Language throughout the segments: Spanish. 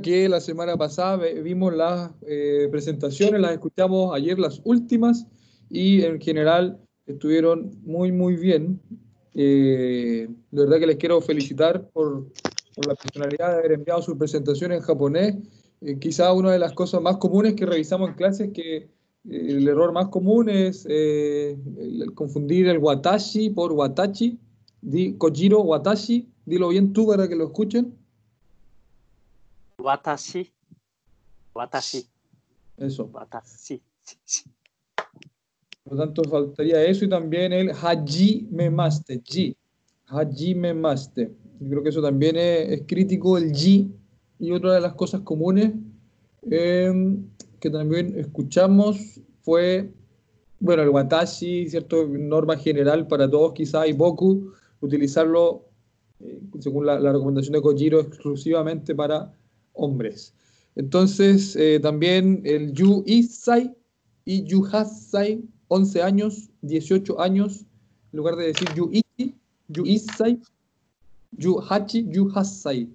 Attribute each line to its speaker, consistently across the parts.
Speaker 1: que la semana pasada vimos las eh, presentaciones, las escuchamos ayer las últimas y en general estuvieron muy muy bien. Eh, de verdad que les quiero felicitar por, la personalidad de haber enviado su presentación en japonés. Eh, quizá una de las cosas más comunes que revisamos en clase es que el error más común es el, confundir el watashi por watachi. Di, Kojiro watashi, dilo bien tú para que lo escuchen.
Speaker 2: Watashi. Watashi.
Speaker 1: Eso.
Speaker 2: Watashi.
Speaker 1: Por lo tanto, faltaría eso y también el haji memaste. Ji. Haji memaste. Yo creo que eso también es, crítico, el ji. Y otra de las cosas comunes em, que también escuchamos fue, bueno, el watashi, ¿cierto? Norma general para todos, quizá, y boku, utilizarlo, eh, según la, la recomendación de Kojiro, exclusivamente para hombres. Entonces, eh, también el Yu Isai y Yu Hasai, 11 años, 18 años, en lugar de decir Yu Ichi, Yu Isai, Yu Hachi, Yu Hasai.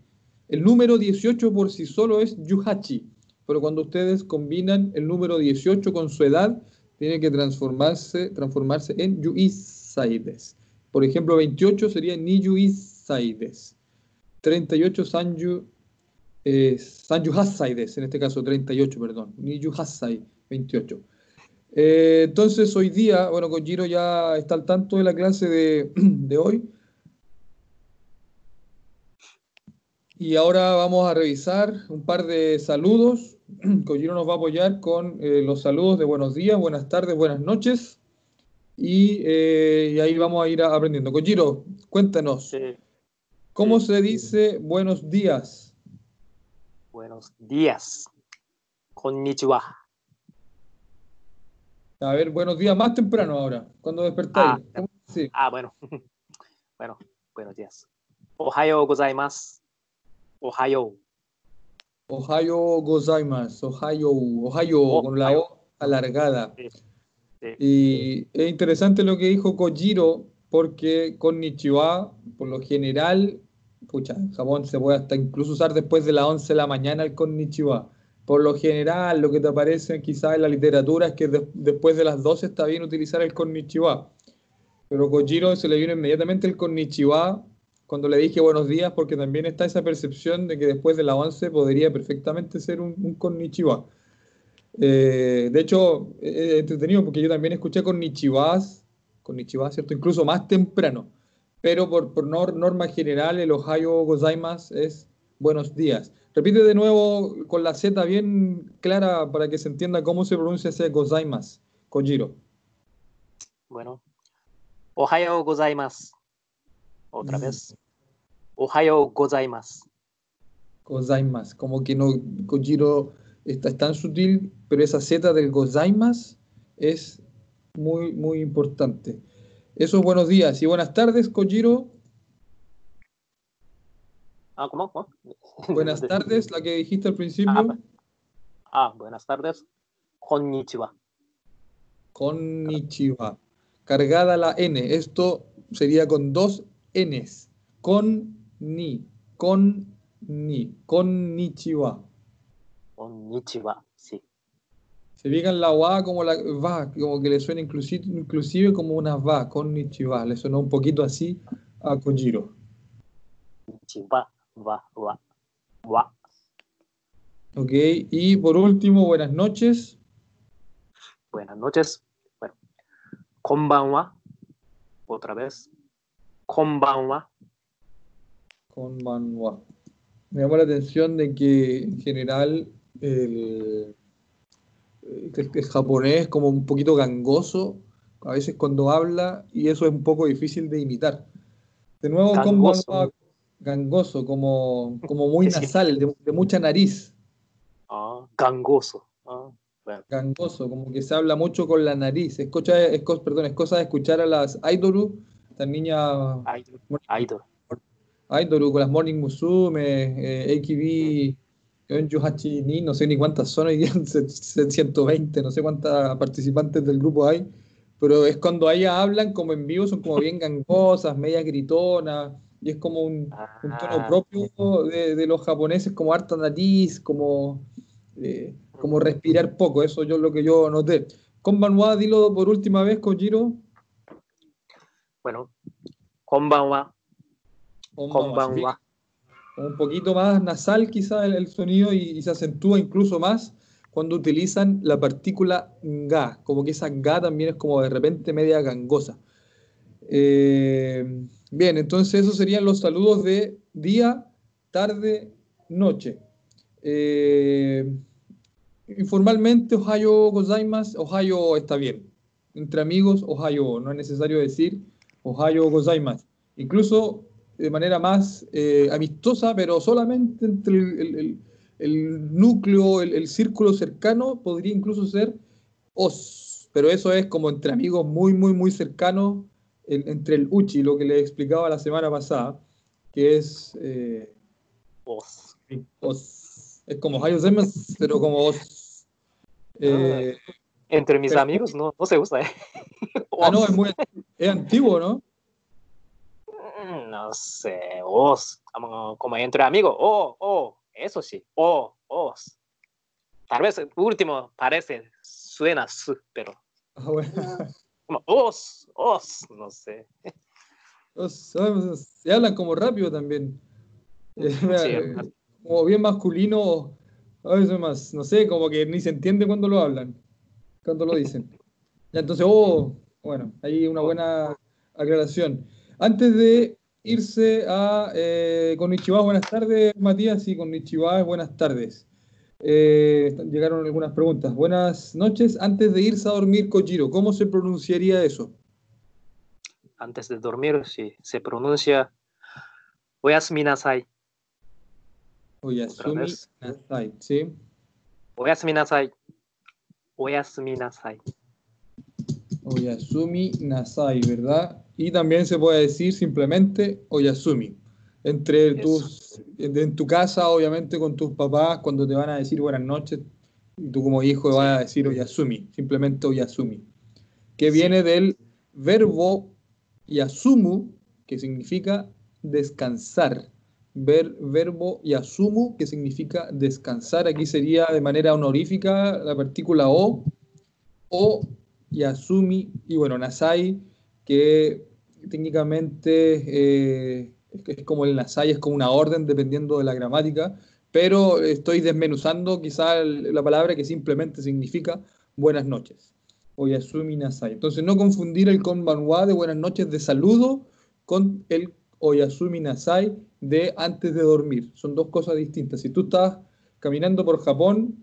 Speaker 1: El número 18 por sí solo es Yu Hachi, pero cuando ustedes combinan el número 18 con su edad, tiene que transformarse, transformarse en Yu Isaides. Por ejemplo, 28 sería Ni Yu Isaides. 38 Sanju eh, Sanju en este caso 38, perdón, Hasai, 28. Eh, entonces hoy día, bueno, Kojiro ya está al tanto de la clase de, de hoy. Y ahora vamos a revisar un par de saludos. Kojiro nos va a apoyar con eh, los saludos de buenos días, buenas tardes, buenas noches. Y, eh, y ahí vamos a ir aprendiendo. Kojiro, cuéntanos. ¿Cómo se dice buenos días?
Speaker 2: Buenos días. Konnichiwa.
Speaker 1: A ver, buenos días más temprano ahora, cuando despertáis.
Speaker 2: Ah, sí. ah bueno. bueno, buenos días. Ohayo gozaimasu. Ohayo.
Speaker 1: Ohayo gozaimasu. Ohayo. Ohayo, con la O alargada. Y es interesante lo que dijo Kojiro, porque Konnichiwa, por lo general, pucha, en Japón se puede hasta incluso usar después de las 11 de la mañana el konnichiwa. Por lo general, lo que te aparece quizás en la literatura es que después de las 12 está bien utilizar el konnichiwa. Pero Kojiro se le vino inmediatamente el konnichiwa cuando le dije buenos días, porque también está esa percepción de que después de las 11 podría perfectamente ser un, un konnichiwa. Eh, de hecho, es entretenido porque yo también escuché konnichiwas, konnichiwa, ¿cierto? Incluso más temprano pero por, por norma general el Ohio gozaimasu es buenos días. Repite de nuevo con la Z bien clara para que se entienda cómo se pronuncia ese gozaimasu, Kojiro.
Speaker 2: Bueno, Ohio gozaimasu. Otra mm. vez. Ohio gozaimasu.
Speaker 1: Gozaimasu, como que no, Kojiro está, es tan sutil, pero esa Z del gozaimasu es muy, muy importante. Esos buenos días y buenas tardes, Kojiro.
Speaker 2: Ah, ¿cómo?
Speaker 1: Buenas tardes, la que dijiste al principio.
Speaker 2: Ah, ah, buenas tardes. Konnichiwa.
Speaker 1: Konnichiwa. Cargada la N. Esto sería con dos Ns. Con ni. Con ni. Konnichiwa.
Speaker 2: Konnichiwa.
Speaker 1: Se fijan la wa como la va, como que le suena inclusive, inclusive como una va, con Nichiwa. Le sonó un poquito así a Kojiro.
Speaker 2: Nichiwa, va, va, va.
Speaker 1: Ok, y por último, buenas noches.
Speaker 2: Buenas noches. Bueno, konbanwa. Otra vez. Konbanwa.
Speaker 1: Konbanwa. Me llamó la atención de que en general el el, japonés como un poquito gangoso, a veces cuando habla, y eso es un poco difícil de imitar. De nuevo, gangoso, como, gangoso, como, como muy nasal, de, mucha nariz.
Speaker 2: Ah, gangoso. Ah,
Speaker 1: gangoso, como que se habla mucho con la nariz. Es, cosa, es, perdón, es cosa de escuchar a las idoru, estas niñas...
Speaker 2: Idol.
Speaker 1: Idoru, con las Morning Musume, eh, AKB no sé ni cuántas son, hay 120, no sé cuántas participantes del grupo hay, pero es cuando ellas hablan como en vivo, son como bien gangosas, media gritonas, y es como un, un tono
Speaker 2: Ah.
Speaker 1: propio de, de los japoneses, como harta nariz, como, eh, como respirar poco, eso yo lo que yo noté. Konbanwa, dilo por última vez, Kojiro.
Speaker 2: Bueno, konbanwa,
Speaker 1: Konbanwa. Un poquito más nasal quizá el, sonido y, y se acentúa incluso más cuando utilizan la partícula ga, como que esa ga también es como de repente media gangosa. Eh, bien, entonces esos serían los saludos de día, tarde, noche. Eh, informalmente, Ohio gozaimasu, Ohio está bien. Entre amigos, Ohio, no es necesario decir Ohio gozaimasu. Incluso de manera más eh, amistosa, pero solamente entre el, el- núcleo, el, el círculo cercano, podría incluso ser os, pero eso es como entre amigos muy, muy, muy cercanos, en- entre el uchi, lo que les explicaba la semana pasada, que es eh,
Speaker 2: Os.
Speaker 1: os, es como hayo gozaimasu, pero como os. Eh,
Speaker 2: Entre mis
Speaker 1: Pero-
Speaker 2: amigos no, no se usa, ¿eh?
Speaker 1: ah, no, es muy es antiguo, ¿no?
Speaker 2: Mm, No sé, os, como, como entre amigos, oh, oh, eso sí, oh, os. Tal vez el último parece, suena su, pero
Speaker 1: Ah, bueno.
Speaker 2: como os, os, no sé.
Speaker 1: Os- Se hablan como rápido también. Eh,
Speaker 2: Sí,
Speaker 1: como bien masculino, a veces más, no sé, como que ni se entiende cuando lo hablan, cuando lo dicen. Ya, entonces, oh, bueno, ahí una buena aclaración. Antes de irse a eh, Konnichiwa, buenas tardes, Matías, y Konnichiwa, buenas tardes. Eh, llegaron algunas preguntas. Buenas noches. Antes de irse a dormir, Kojiro, ¿cómo se pronunciaría eso?
Speaker 2: Antes de dormir, sí, se pronuncia oyasumi nasai,
Speaker 1: Oyasumi. Nasai, ¿sí?
Speaker 2: oyasumi nasai, oyasumi nasai.
Speaker 1: Oyasumi Nasai, ¿verdad? Y también se puede decir simplemente Oyasumi. Entre
Speaker 2: Eso.
Speaker 1: tus, en tu casa, obviamente con tus papás, cuando te van a decir buenas noches, y tú como hijo
Speaker 2: Sí.
Speaker 1: vas a decir Oyasumi, simplemente Oyasumi. Que
Speaker 2: Sí.
Speaker 1: viene del verbo Yasumu, que significa descansar. Ver, verbo Yasumu, que significa descansar. Aquí sería de manera honorífica la partícula O, o Yasumi, y bueno, Nasai, que técnicamente eh, es, como el Nasai, es como una orden dependiendo de la gramática, pero estoy desmenuzando quizá la palabra que simplemente significa buenas noches. Oyasumi Nasai. Entonces, no confundir el konbanwa de buenas noches de saludo con el Oyasumi Nasai de antes de dormir. Son dos cosas distintas. Si tú estás caminando por Japón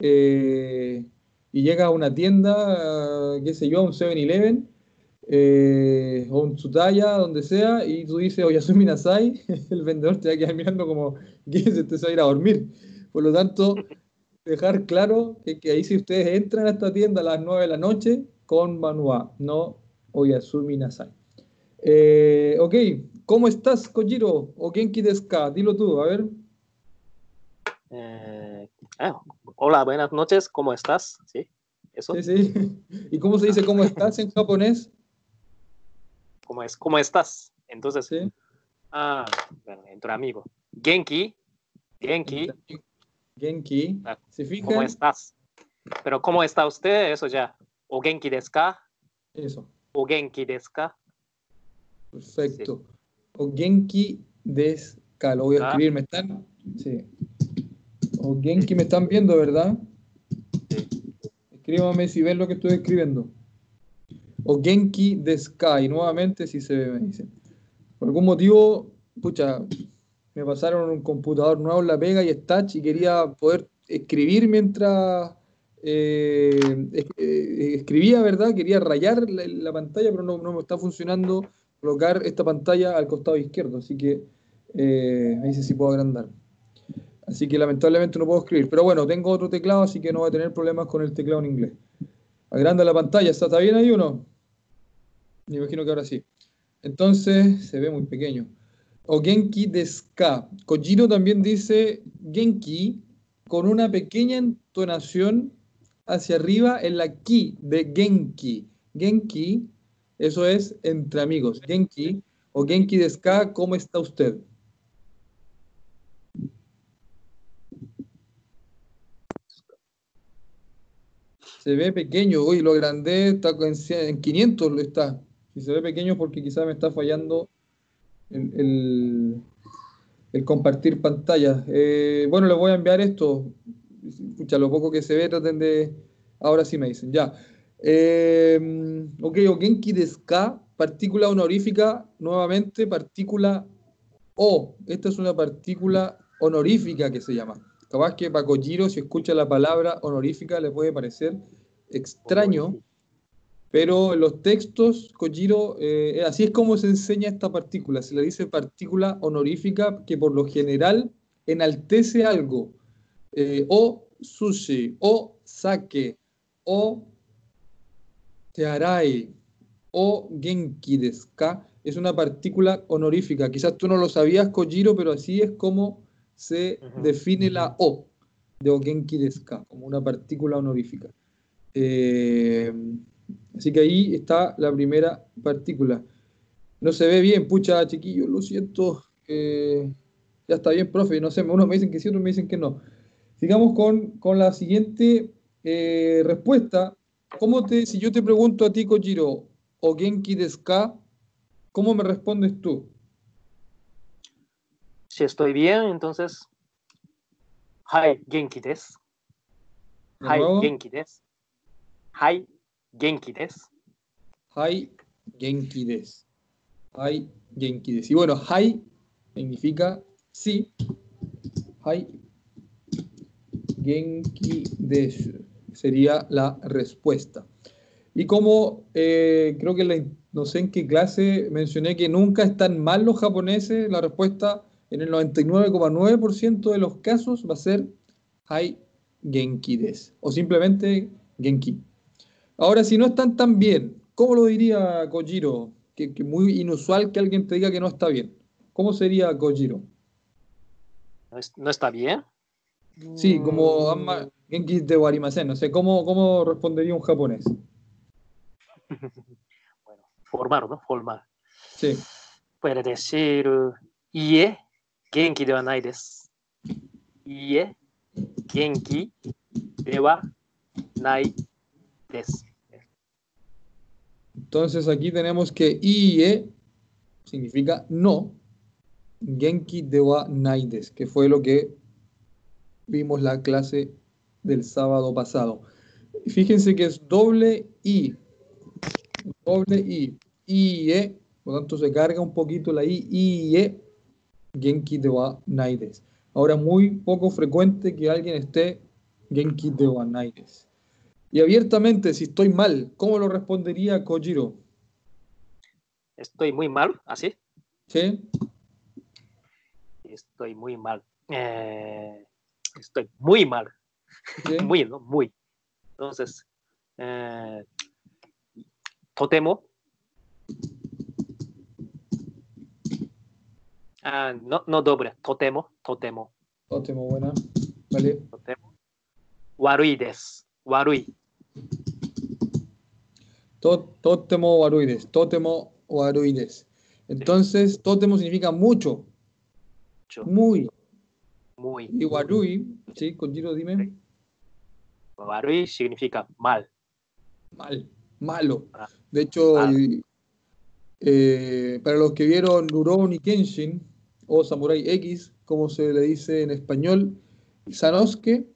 Speaker 1: eh, y llegas a una tienda, qué sé yo, a un 7-Eleven eh, o un Tsutaya, donde sea, y tú dices Oyasumi Nasai, el vendedor te va a quedar mirando como que se te va a ir a dormir. Por lo tanto, dejar claro que, que ahí si ustedes entran a esta tienda a las 9 de la noche, con Manua, no Oyasumi Nasai. Eh, ok, ¿cómo estás, Kojiro? ¿O Genki desu ka? Dilo tú, a ver.
Speaker 2: Eh, ah, hola, buenas noches, ¿cómo estás? Sí, eso.
Speaker 1: Sí, sí. ¿Y cómo se dice cómo estás en japonés?
Speaker 2: ¿Cómo es? ¿Cómo estás? Entonces,
Speaker 1: Sí.
Speaker 2: ah, bueno, entre amigos. Genki, Genki,
Speaker 1: Genki.
Speaker 2: Ah,
Speaker 1: ¿Se fijan?
Speaker 2: ¿cómo estás? Pero ¿cómo está usted? Eso ya. ¿O Genki desu ka?
Speaker 1: Eso,
Speaker 2: ¿O Genki desu ka?
Speaker 1: perfecto. O Genki desu ka. Lo voy a
Speaker 2: Ah.
Speaker 1: escribir, ¿me están? Sí. O Genki me están viendo, ¿verdad?
Speaker 2: Sí.
Speaker 1: Escríbame si ven lo que estoy escribiendo. O Genki desu ka. Y nuevamente si se ve, me dicen. Por algún motivo, pucha, me pasaron un computador nuevo en la pega y es touch y quería poder escribir mientras eh, eh, escribía, ¿verdad? Quería rayar la, la pantalla, pero no, no me está funcionando colocar esta pantalla al costado izquierdo, así que eh, ahí sí, sí puedo agrandar. Así que lamentablemente no puedo escribir, pero bueno, tengo otro teclado, así que no voy a tener problemas con el teclado en inglés. Agranda la pantalla, ¿está, está bien ahí o no? Me imagino que ahora sí. Entonces se ve muy pequeño. O Genki Deska. Kojiro también dice Genki con una pequeña entonación hacia arriba en la ki de Genki. Genki, eso es entre amigos. Genki, O Genki desu ka, ¿cómo está usted? Se ve pequeño, uy, lo grande está en 500 lo está. Si se ve pequeño porque quizás me está fallando el, el- compartir pantalla. Eh, bueno, les voy a enviar esto. Escucha, lo poco que se ve, traten de... Ahora sí me dicen, ya. Eh, ok, o Genki desu ka, partícula honorífica, nuevamente, partícula O. Esta es una partícula honorífica que se llama. Capaz que para Kojiro, si escucha la palabra honorífica, le puede parecer extraño, pero en los textos, Kojiro, eh, así es como se enseña esta partícula. Se le dice partícula honorífica que por lo general enaltece algo. Eh, o sushi, o sake, o tearai, o genki desu ka. Es una partícula honorífica. Quizás tú no lo sabías, Kojiro, pero así es como se define la O de o genki desu ka, como una partícula honorífica. Eh, así que ahí está la primera partícula. No se ve bien, pucha, chiquillo, lo siento. eh, ya está bien, profe, no sé, unos me dicen que sí, otros me dicen que no. Sigamos con, con la siguiente eh, respuesta. ¿Cómo te, si yo te pregunto a ti, Kojiro, o Genki desu ka, ¿cómo me respondes tú?
Speaker 2: Si estoy bien, entonces. Hai, genki genki desu. Hai, genki desu.
Speaker 1: Hai Genki desu. Y bueno, Hai significa sí. Hai Genki desu sería la respuesta. Y como eh, creo que la- no sé en qué clase mencioné que nunca están mal los japoneses, la respuesta en el 99,9% de los casos va a ser Hai Genki desu. O simplemente Genki. Ahora, si no están tan bien, ¿cómo lo diría Kojiro? Que, que muy inusual que alguien te diga que no está bien. ¿Cómo sería Kojiro?
Speaker 2: ¿No, es- no está bien?
Speaker 1: Sí, como
Speaker 2: Mm,
Speaker 1: Amma Genki de Warimasen. No sé, ¿cómo, ¿cómo respondería un japonés?
Speaker 2: Bueno, formal, ¿no? Formal.
Speaker 1: Sí,
Speaker 2: Puede decir, ie, genki de wa nai desu. Ie, genki de wa nai desu.
Speaker 1: Entonces aquí tenemos que IE significa no. Genki de wa naides, que fue lo que vimos la clase del sábado pasado. Fíjense que es doble I. Doble I. IE. Por tanto, se carga un poquito la I. IE. Genki de wa naides. Ahora, muy poco frecuente que alguien esté Genki de wa naides. Y abiertamente, si estoy mal, ¿cómo lo respondería Kojiro?
Speaker 2: Estoy muy mal, así.
Speaker 1: ¿Sí?
Speaker 2: Estoy muy mal. Eh, estoy muy mal.
Speaker 1: ¿Sí?
Speaker 2: Muy, ¿no? Muy. Entonces, eh, totemo. Ah, no, no doble, totemo, totemo,
Speaker 1: Ótimo, buena. Vale.
Speaker 2: totemo. Warui desu. Warui.
Speaker 1: To- Tótemo waruides. Entonces, tótemo significa mucho,
Speaker 2: Mucho,
Speaker 1: muy.
Speaker 2: Muy.
Speaker 1: Y warui, ¿sí? Kojiro, dime.
Speaker 2: Warui significa mal.
Speaker 1: Mal, malo.
Speaker 2: Ah.
Speaker 1: De hecho, y- eh, para los que vieron Rurouni Kenshin o Samurai X, como se le dice en español, Sanosuke,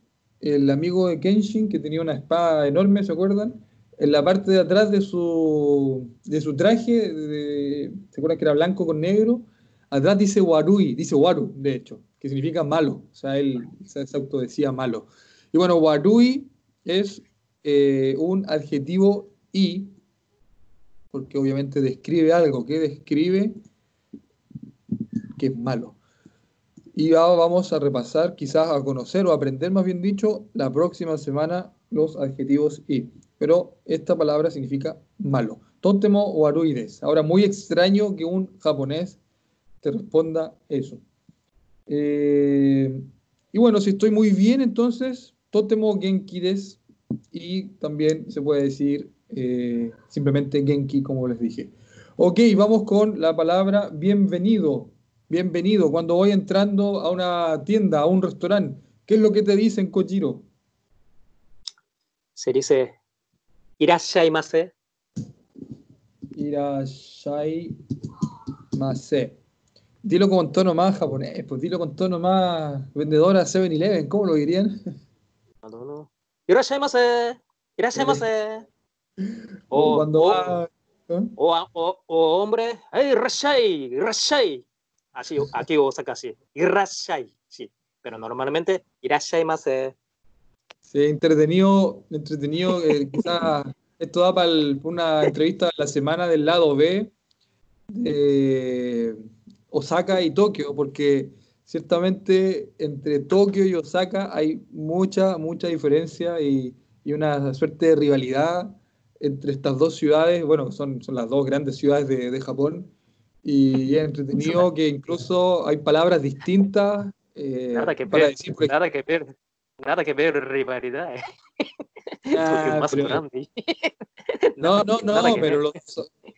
Speaker 1: el amigo de Kenshin que tenía una espada enorme, ¿se acuerdan? En la parte de atrás de su, de su traje, de- ¿se acuerdan que era blanco con negro? Atrás dice Warui, dice Waru, de hecho, que significa malo. O sea, él se se autodecía malo. Y bueno, Warui es eh, un adjetivo y, porque obviamente describe algo que describe que es malo. Y ahora vamos a repasar, quizás a conocer o aprender, más bien dicho, la próxima semana los adjetivos y. Pero esta palabra significa malo. Tótemo o aruides. Ahora, muy extraño que un japonés te responda eso. Eh, y bueno, si estoy muy bien, entonces, tótemo genki des. Y también se puede decir eh, simplemente genki, como les dije. Ok, vamos con la palabra bienvenido. Bienvenido. Cuando voy entrando a una tienda, a un restaurante, ¿qué es lo que te dicen, Kojiro?
Speaker 2: Se dice irashaimase.
Speaker 1: Irashaimase. Dilo con tono más japonés, pues dilo con tono más vendedora 7-Eleven, ¿cómo lo dirían?
Speaker 2: Irashaimase. Irashaimase.
Speaker 1: O, cuando
Speaker 2: o-
Speaker 1: va- ¿eh?
Speaker 2: o, o- o hombre, ¡Hey, Rashai! ¡Rashai! Así, aquí Osaka sí. Irashai, sí. Pero normalmente, Irashaimase.
Speaker 1: Sí, entretenido, entretenido. eh, quizás esto da para una entrevista de la semana del lado B de Osaka y Tokio, porque ciertamente entre Tokio y Osaka hay mucha, mucha diferencia y, y una suerte de rivalidad entre estas dos ciudades. Bueno, son, son las dos grandes ciudades de, de Japón. Y es entretenido que incluso hay palabras distintas eh,
Speaker 2: Nada que
Speaker 1: para
Speaker 2: ver,
Speaker 1: decir,
Speaker 2: nada que ver. Nada que ver rivalidad. eh.
Speaker 1: Ah,
Speaker 2: más
Speaker 1: pero-
Speaker 2: grande.
Speaker 1: No, no, no, pero los,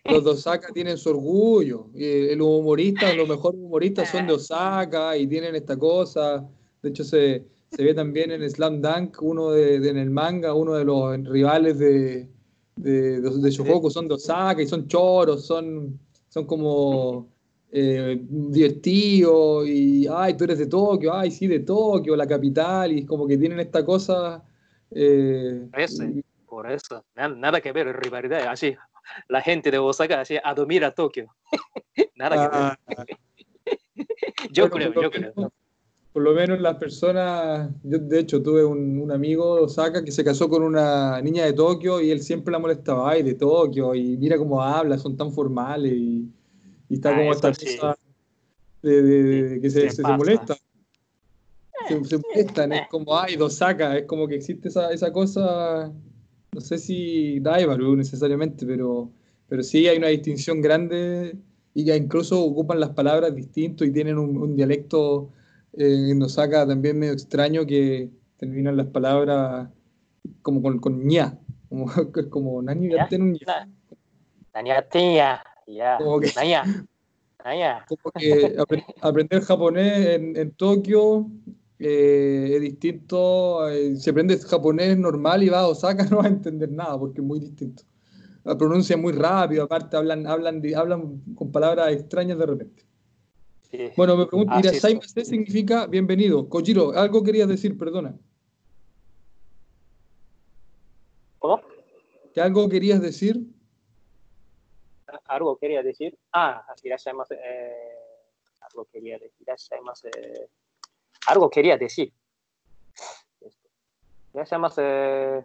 Speaker 1: los de Osaka tienen su orgullo. Y el humorista, los mejores humoristas son de Osaka y tienen esta cosa. De hecho, se, se ve también en Slam Dunk, uno de, de- en el manga, uno de los rivales de, de, de, de Shohoku son de Osaka y son choros, son, son como eh, divertidos y, ay, tú eres de Tokio, ay, sí, de Tokio, la capital, y como que tienen esta cosa. eh,
Speaker 2: Ese. Por eso, na- nada que ver rivalidad. Así, la gente de Osaka así admira Tokio. nada que
Speaker 1: ah,
Speaker 2: ver. Yo
Speaker 1: Bueno,
Speaker 2: creo, yo creo.
Speaker 1: Por lo menos las personas, yo de hecho tuve un, un amigo Osaka que se casó con una niña de Tokio y él siempre la molestaba, ay, de Tokio, y mira cómo habla, son tan formales y, y está
Speaker 2: Ah,
Speaker 1: como esta
Speaker 2: sí.
Speaker 1: cosa de, de- de- de que se,
Speaker 2: se
Speaker 1: se- se
Speaker 2: pasa.
Speaker 1: molesta. Se, se molestan, es como, ay, de Osaka, es como que existe esa, esa cosa, no sé si Daibaru necesariamente, pero, pero sí hay una distinción grande y que incluso ocupan las palabras distinto y tienen un, un dialecto eh, en Osaka también medio extraño que terminan las palabras como con, con ña, como, como nani
Speaker 2: ¿Ya?
Speaker 1: ña.
Speaker 2: Na- Nani tenía, ya.
Speaker 1: Como que- como que apre- aprender japonés en, en Tokio eh, es distinto. eh, si aprendes japonés normal y vas a Osaka no vas a entender nada porque es muy distinto. La pronuncia es muy rápido, aparte hablan, hablan, hablan con palabras extrañas de repente.
Speaker 2: Sí.
Speaker 1: Bueno, me pregunto,
Speaker 2: Así
Speaker 1: Irashaimase significa bienvenido. Kojiro, algo querías decir, perdona.
Speaker 2: ¿Cómo?
Speaker 1: ¿Que algo querías decir?
Speaker 2: Algo quería decir. Ah, irashaimase. Eh, algo quería decir. Irashaimase. Algo quería decir. Esto. Irashaimase. Eh,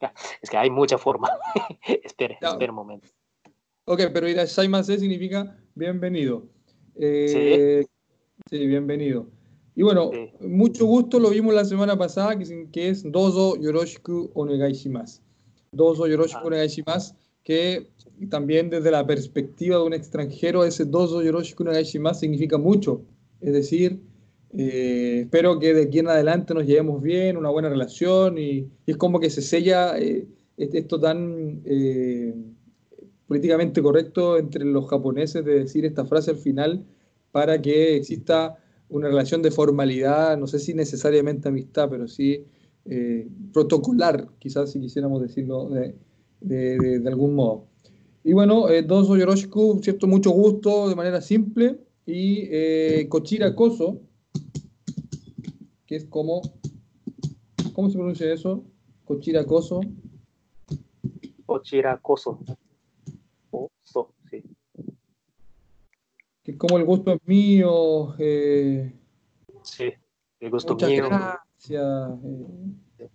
Speaker 2: ya, es que hay mucha forma. espere,
Speaker 1: Ya.
Speaker 2: espere un momento.
Speaker 1: Ok, pero Irashaimase significa bienvenido. Eh, sí. bienvenido. Y bueno,
Speaker 2: Sí.
Speaker 1: mucho gusto, lo vimos la semana pasada, que, es Dozo Yoroshiku Onegai shimasu. Dozo Yoroshiku
Speaker 2: Ah.
Speaker 1: Onegai shimasu, que también desde la perspectiva de un extranjero, ese Dozo Yoroshiku Onegai shimasu significa mucho. Es decir, eh, espero que de aquí en adelante nos llevemos bien, una buena relación, y, y es como que se sella eh, esto tan... políticamente correcto entre los japoneses de decir esta frase al final para que exista una relación de formalidad, no sé si necesariamente amistad, pero sí eh, protocolar, quizás si quisiéramos decirlo de, algún modo. Y bueno, eh, Dozo Yoroshiku, cierto, mucho gusto de manera simple, y eh, Kochira Koso, que es como, ¿cómo se pronuncia eso? Kochira Koso.
Speaker 2: Ochira Koso. Koso, sí.
Speaker 1: Que como el gusto es mío, eh,
Speaker 2: Sí, el gusto
Speaker 1: muchas
Speaker 2: mío.
Speaker 1: gracias. eh.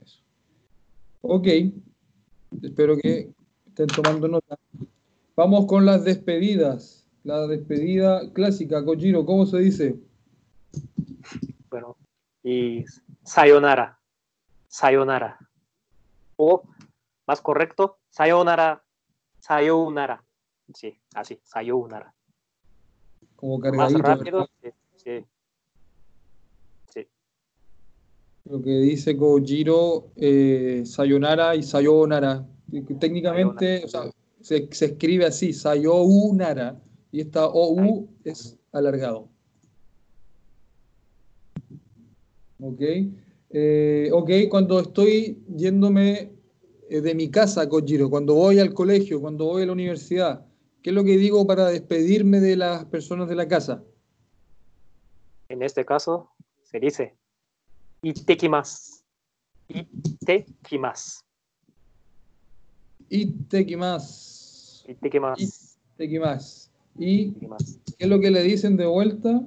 Speaker 1: Eso. Ok, espero que estén tomando nota. Vamos con las despedidas. La despedida clásica, Kojiro, ¿cómo se dice?
Speaker 2: Bueno, y sayonara. Sayonara. O, más correcto, sayonara. Sayonara. Sí, así, sayonara.
Speaker 1: Como
Speaker 2: Más
Speaker 1: cargadito.
Speaker 2: rápido.
Speaker 1: ¿verdad?
Speaker 2: Sí, sí. Sí.
Speaker 1: Lo que dice Kojiro, eh, sayonara y sayonara. Técnicamente, o sea, se, se escribe así, sayonara, y esta OU es alargado. Ok. Eh, ok, cuando estoy yéndome de mi casa, Kojiro, cuando voy al colegio, cuando voy a la universidad, ¿qué es lo que digo para despedirme de las personas de la casa?
Speaker 2: En este caso, se dice Ittekimasu. Ittekimasu.
Speaker 1: Ittekimasu.
Speaker 2: Ittekimasu.
Speaker 1: Ittekimasu. ¿Y qué es lo que le dicen de vuelta?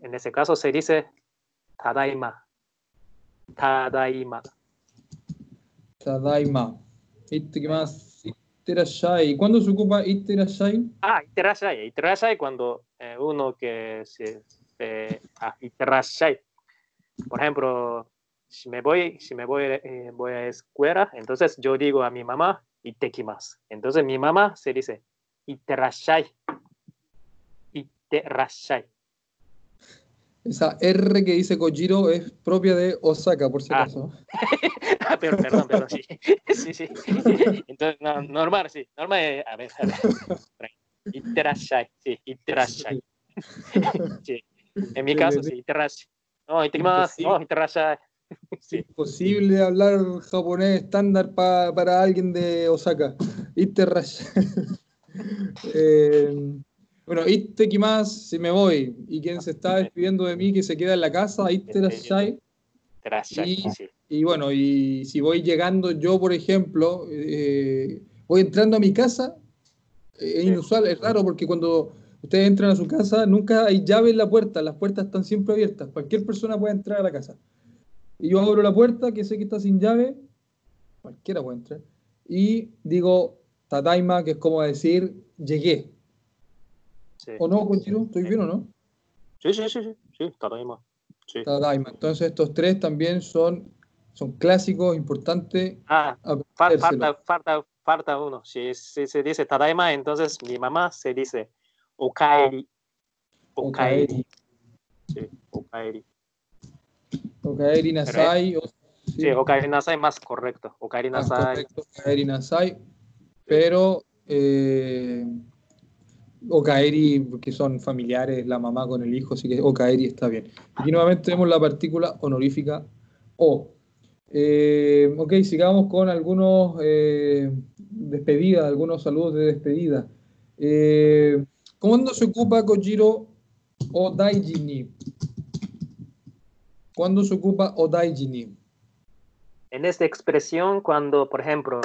Speaker 2: En ese caso se dice Tadaima. Tadaima.
Speaker 1: Tadaima. Ittekimasu. Itterashai. ¿Cuándo se ocupa Itterashai?
Speaker 2: Ah, Iterashai. Iterashai cuando eh, uno que se. se ah, Iterashai. Por ejemplo, si me voy, si me voy, eh, voy a escuela, entonces yo digo a mi mamá, Itekimasu. Entonces mi mamá se dice Iterashai. Iterashai.
Speaker 1: Esa R que dice Kojiro es propia de Osaka, por si
Speaker 2: Ah.
Speaker 1: acaso.
Speaker 2: Ah, pero, perdón, perdón, sí. Sí, sí. Entonces, no, normal, sí. Normal, eh, a ver, a ver. Iterashai, sí, iterashai. Sí. En mi caso, sí, iterashai. No, itekimasu, no, iterashai. Sí.
Speaker 1: Imposible hablar japonés estándar pa- para alguien de Osaka. Itterashai. Eh, bueno, Ittekimasu, si me voy. Y quien se está despidiendo de mí, que se queda en la casa, Itterashai.
Speaker 2: Iterashai,
Speaker 1: Y-
Speaker 2: sí.
Speaker 1: Y bueno, y si voy llegando yo, por ejemplo, eh, voy entrando a mi casa, es inusual, es raro porque cuando ustedes entran a su casa, nunca hay llave en la puerta, las puertas están siempre abiertas, cualquier persona puede entrar a la casa. Y yo abro la puerta, que sé que está sin llave, cualquiera puede entrar, y digo, Tadaima, que es como decir, llegué.
Speaker 2: Sí,
Speaker 1: ¿O no, Conchiro? ¿Estoy bien o no?
Speaker 2: sí, sí, sí, sí, sí, Tadaima. Sí.
Speaker 1: Tadaima. Entonces estos tres también son, son clásicos, importantes.
Speaker 2: Ah, falta, falta, falta uno. Si, si se dice Tadaima, entonces mi mamá se dice Okaeri. Okaeri. Sí, Okaeri.
Speaker 1: Okaeri Nasai. o- sí.
Speaker 2: Sí, Okaeri Nasai más correcto. Okaeri Nasai.
Speaker 1: correcto, Okaeri Nasai. Pero eh, Okaeri, que son familiares, la mamá con el hijo, así que Okaeri está bien. Aquí nuevamente tenemos la partícula honorífica O. Eh, ok, sigamos con algunos eh, despedidas, algunos saludos de despedida. Eh, ¿Cuándo se ocupa Kojiro Odaijini? ¿Cuándo se ocupa Odaijini?
Speaker 2: En esta expresión, cuando, por ejemplo,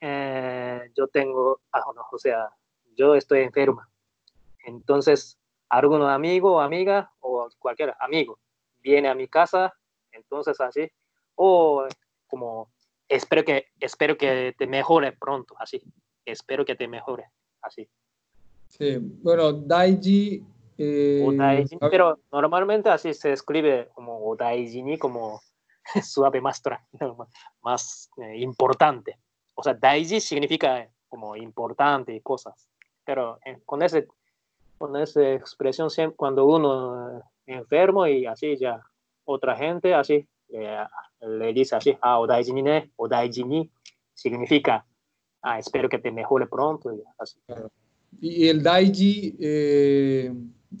Speaker 2: eh, yo tengo, ah, o sea, yo estoy enferma, entonces algún amigo amiga o cualquier amigo viene a mi casa, entonces así, o como espero que espero que te mejore pronto, así, espero que te mejore, así.
Speaker 1: Sí, bueno, Daiji. eh,
Speaker 2: Odaiji,
Speaker 1: a-
Speaker 2: pero normalmente así se escribe como Odaiji ni como suave más, más eh, importante. O sea, Daiji significa como importante y cosas. Pero eh, con, ese, con esa expresión, siempre, cuando uno eh, enfermo y así ya otra gente así eh, le dice así, ah, Odaiji ni ne, Odaiji ni, significa, ah, espero que te mejore pronto y así.
Speaker 1: Y el Daiji, eh,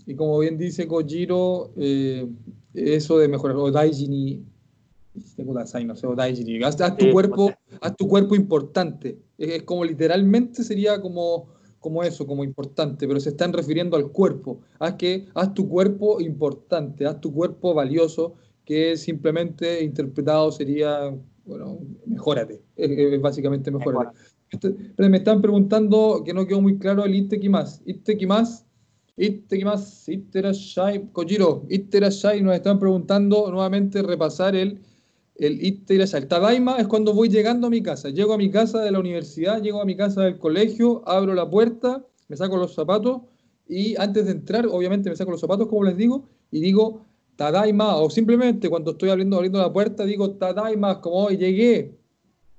Speaker 1: y como bien dice Kojiro, eh, eso de mejorar, o Daiji ni, tengo Dasai, no sé, o Daiji ni, haz, haz tu
Speaker 2: Sí,
Speaker 1: cuerpo,
Speaker 2: no sé.
Speaker 1: haz tu cuerpo importante. Es, es como literalmente sería como, como eso, como importante, pero se están refiriendo al cuerpo. Haz que, haz tu cuerpo importante, haz tu cuerpo valioso, que simplemente interpretado sería, bueno, mejórate, es, es básicamente mejórate. Este- pero me están preguntando que no quedó muy claro el Ittekimas. Ittekimas, Ittekimas, Itterashai, Kojiro, Itterashai, nos están preguntando nuevamente repasar el, el Itterashai. El Tadaima es cuando voy llegando a mi casa. Llego a mi casa de la universidad, llego a mi casa del colegio, abro la puerta, me saco los zapatos y antes de entrar, obviamente me saco los zapatos, como les digo, y digo Tadaima, o simplemente cuando estoy abriendo, abriendo la puerta, digo Tadaima, como hoy llegué,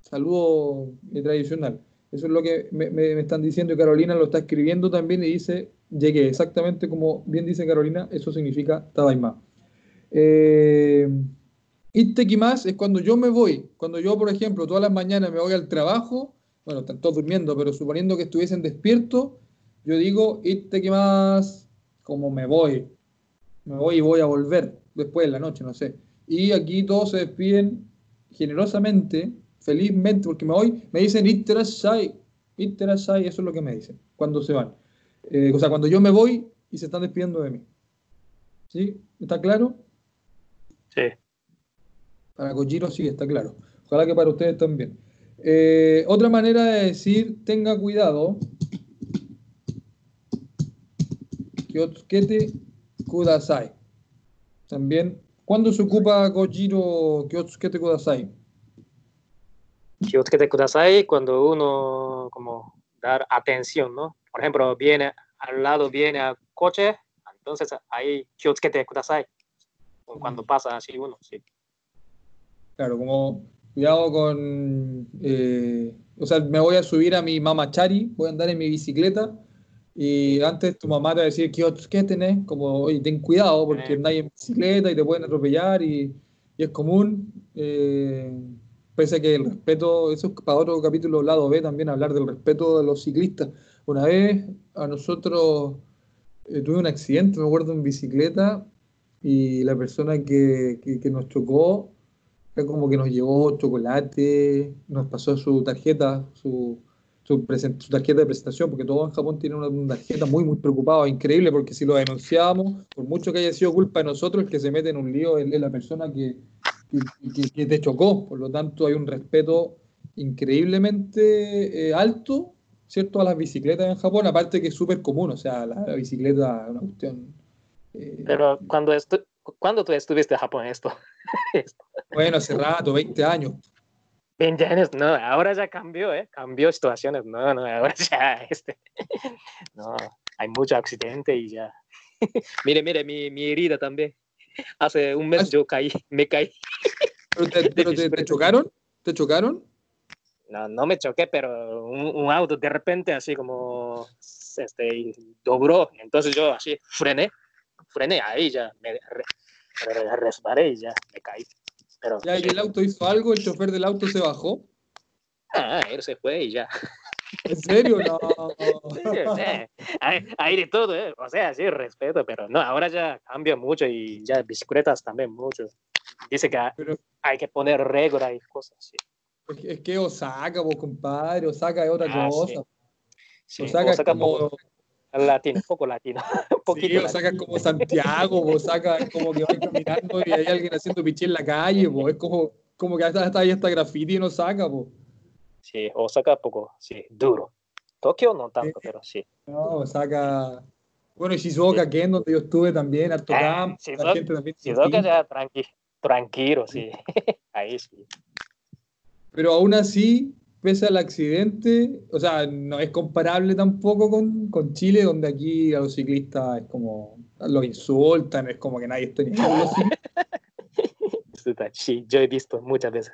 Speaker 1: saludo tradicional. Eso es lo que me, me- me están diciendo y Carolina lo está escribiendo también y dice, llegué, exactamente como bien dice Carolina, eso significa Tadaima. Eh, más es cuando yo me voy. Cuando yo, por ejemplo, todas las mañanas me voy al trabajo, bueno, están todos durmiendo, pero suponiendo que estuviesen despiertos, yo digo más como me voy. Me voy y voy a volver después de la noche, no sé. Y aquí todos se despiden generosamente, felizmente, porque me voy, me dicen Itterasai, Itterasai, eso es lo que me dicen cuando se van. Eh, o sea, cuando yo me voy y se están despidiendo de mí. ¿Sí? ¿Está claro?
Speaker 2: Sí.
Speaker 1: Para Kojiro sí, está claro. Ojalá que para ustedes también. Eh, otra manera de decir, tenga cuidado. Kyotsukete kudasai. También, ¿cuándo se ocupa Kojiro Kyotsukete kudasai?
Speaker 2: Kyotsukete kudasai cuando uno como dar atención, ¿no? Por ejemplo, viene al lado, viene al coche, entonces ahí Kyotsukete kudasai. Cuando pasa así uno, sí.
Speaker 1: Claro, como cuidado con. Eh, o sea, me voy a subir a mi mamachari, voy a andar en mi bicicleta. Y antes tu mamá te va a decir, ¿qué, tenés? Como, oye, ten cuidado porque andas en bicicleta y te pueden atropellar y, es común. Eh, pese a que el respeto, eso es para otro capítulo lado B también, hablar del respeto de los ciclistas. Una vez a nosotros eh, tuve un accidente, me acuerdo, en bicicleta y la persona que, que nos chocó como que nos llevó chocolate, nos pasó su tarjeta, su, su, tarjeta de presentación, porque todos en Japón tienen una, tarjeta muy, muy preocupada, increíble, porque si lo denunciamos, por mucho que haya sido culpa de nosotros, el que se mete en un lío es, la persona que, que, te chocó. Por lo tanto, hay un respeto increíblemente eh, alto, ¿cierto?, a las bicicletas en Japón, aparte que es súper común, o sea, la, bicicleta es una cuestión...
Speaker 2: Eh, Pero cuando, esto, ¿Cuándo tú estuviste en Japón esto?
Speaker 1: bueno, hace rato, 20 años.
Speaker 2: 20 años, no, ahora ya cambió, ¿eh? Cambió situaciones, no, no, ahora ya, este, no, hay mucho accidente y ya. mire, mire, mi, mi herida también. Hace un mes yo caí, me caí.
Speaker 1: ¿Pero te, chocaron? ¿Te chocaron?
Speaker 2: No, no me choqué, pero un, un, auto de repente así como este, dobró. Entonces yo así frené frené ahí, ya me re, resbalé y ya me caí. Pero,
Speaker 1: ¿Ya y el auto hizo algo? ¿El chofer del auto se bajó?
Speaker 2: Ah, él se fue y ya.
Speaker 1: ¿En serio? No.
Speaker 2: hay, de todo, ¿eh? O sea, sí, respeto, pero no, ahora ya cambia mucho y ya bicicletas también mucho. Dice que hay que poner reglas y cosas así.
Speaker 1: Es que Osaka, vos, compadre, Osaka es otra ah, cosa.
Speaker 2: Osaka, es como... Latino, poco latino.
Speaker 1: sí, o sacas como Santiago, vos sacas como que vas caminando y hay alguien haciendo pichi en la calle, vos. es como, como que hasta, ahí está graffiti y no saca, vos.
Speaker 2: Sí, Osaka poco, sí, duro. Tokio no tanto, pero sí.
Speaker 1: No, saca Bueno, y Shizuoka, que en donde yo estuve también, harto
Speaker 2: ah, campo, Shizuoka, la gente también. Shizuoka ya tranqui, tranquilo, sí. ahí sí.
Speaker 1: Pero aún así, pese al accidente, o sea, no es comparable tampoco con, con, Chile, donde aquí a los ciclistas es como los insultan, es como que nadie está ni
Speaker 2: Sí, yo he visto muchas veces.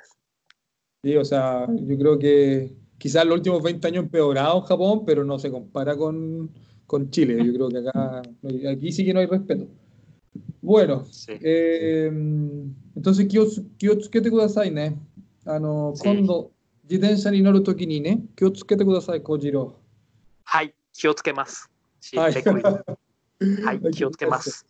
Speaker 1: Sí, o sea, yo creo que quizás los últimos 20 años empeorado en Japón, pero no se compara con, con Chile. Yo creo que acá, aquí sí que no hay respeto. Bueno, sí. eh, entonces, ¿qué te ne? Ah, no, cuando 自転車に乗るときにね、気をつけてください、小次郎。
Speaker 2: はい、気をつけます。
Speaker 1: はい、
Speaker 2: はい、気をつけます。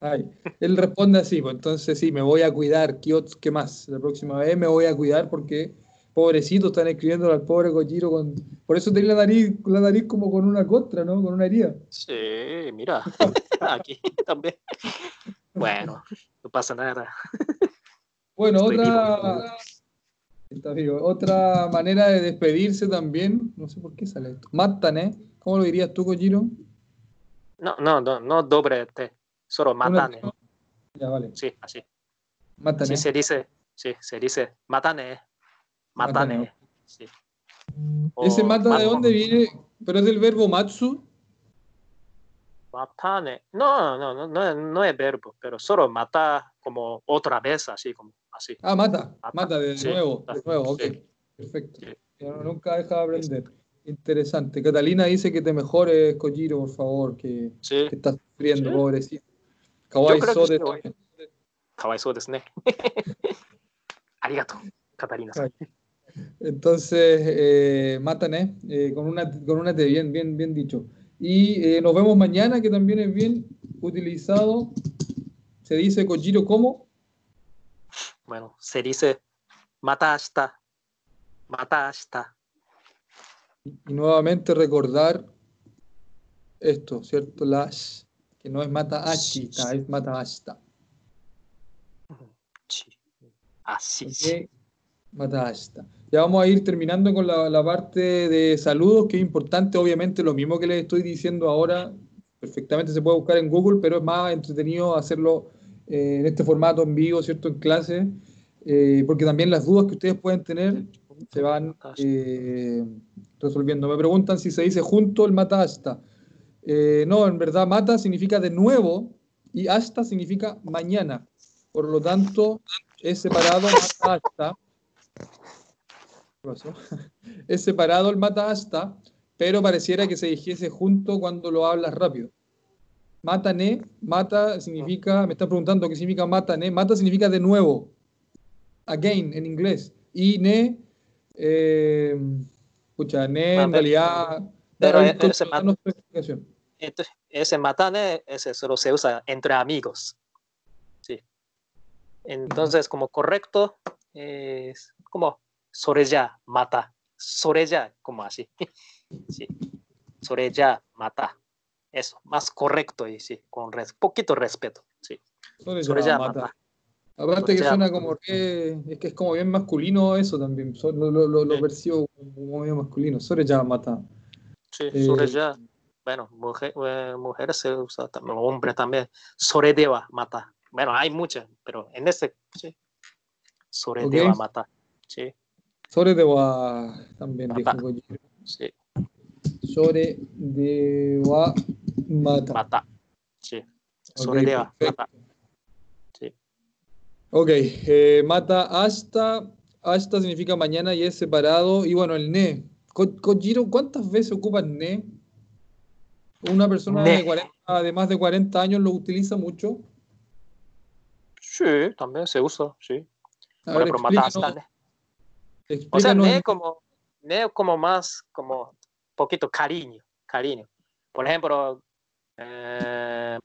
Speaker 1: Ay. Él responde así, pues entonces sí, me voy a cuidar, ¿qué más? La próxima vez me voy a cuidar porque, pobrecito, están escribiendo al pobre Kojiro con... Por eso tiene la nariz, la nariz como con una contra, ¿no? Con una herida.
Speaker 2: Sí, mira, aquí también. Bueno, no pasa nada.
Speaker 1: Bueno, otra... Otra manera de despedirse también, no sé por qué sale esto. Matane, ¿cómo lo dirías tú, Kojiro?
Speaker 2: No, no, no, no doble T, solo matane.
Speaker 1: Ya, vale.
Speaker 2: Sí, así.
Speaker 1: Matane.
Speaker 2: Sí, se dice, sí, se dice matane. Matane. Sí.
Speaker 1: ¿Ese mata de dónde viene? ¿Pero es del verbo matsu?
Speaker 2: Matane. No, no, no, no, no es verbo, pero solo mata como otra vez, así como así.
Speaker 1: Ah, mata, mata, de sí, nuevo, de nuevo, ok. Sí. Perfecto. Sí. No, nunca deja de aprender. Interesante. Catalina dice que te mejores, Kojiro, por favor, que, que estás sufriendo, pobrecito. Kawaii
Speaker 2: Sote. Kawaii Sote, Arigato, Catalina.
Speaker 1: Entonces, eh, matan, eh con, una, con una T, bien, bien, bien dicho. Y eh, nos vemos mañana, que también es bien utilizado se dice Kojiro como
Speaker 2: Bueno, se dice, mata hasta, mata hasta.
Speaker 1: Y nuevamente recordar esto, ¿cierto? Las, que no es mata ashita, es mata hasta.
Speaker 2: Sí. Así.
Speaker 1: Mata hasta. Ya vamos a ir terminando con la, la parte de saludos, que es importante, obviamente, lo mismo que les estoy diciendo ahora, perfectamente se puede buscar en Google, pero es más entretenido hacerlo eh, en este formato en vivo, ¿cierto? En clase, eh, porque también las dudas que ustedes pueden tener se van eh, resolviendo. Me preguntan si se dice junto el mata hasta. Eh, no, en verdad mata significa de nuevo y hasta significa mañana. Por lo tanto, es separado mata hasta. Es separado el mata hasta, pero pareciera que se dijese junto cuando lo hablas rápido. Mata ne, mata significa, me están preguntando qué significa mata ne, mata significa de nuevo, again en inglés, y ne, eh, escucha, ne en realidad,
Speaker 2: Pero
Speaker 1: da-
Speaker 2: ese
Speaker 1: explicación.
Speaker 2: Entonces, ese matane, ese solo se usa entre amigos. Sí. Entonces, como correcto, es como soreya, mata. Soreya, como así. Sí. Soreya, mata. Eso, más correcto y sí, con res- poquito respeto. Sí.
Speaker 1: Sore ya mata.
Speaker 2: mata.
Speaker 1: Aparte que suena como que es que es como bien masculino eso también, lo, lo, lo, lo
Speaker 2: Sí.
Speaker 1: percibo como medio masculino. Sore ya mata.
Speaker 2: Sí,
Speaker 1: Eh,
Speaker 2: soreya. Bueno, mujer, eh, mujeres se usa también, hombres también. Soredeva, mata. Bueno, hay muchas, pero en este, sí.
Speaker 1: Ok.
Speaker 2: mata. Sí,
Speaker 1: wa también dijo
Speaker 2: Mata. Sí.
Speaker 1: Sore de wa mata.
Speaker 2: mata. Sí.
Speaker 1: Ok,
Speaker 2: Soredeva,
Speaker 1: perfecto.
Speaker 2: mata. Sí.
Speaker 1: Ok, eh, mata hasta, hasta significa mañana y es separado. Y bueno, el ne. Ko- Kojiro, ¿cuántas veces ocupan ne? Una persona
Speaker 2: Ne.
Speaker 1: de, 40, de más de 40 años lo utiliza mucho.
Speaker 2: Sí, también se usa, sí.
Speaker 1: A ver,
Speaker 2: ejemplo, mata hasta, ne. O sea, ne como, ne como más, como poquito cariño, cariño. Por ejemplo, eh,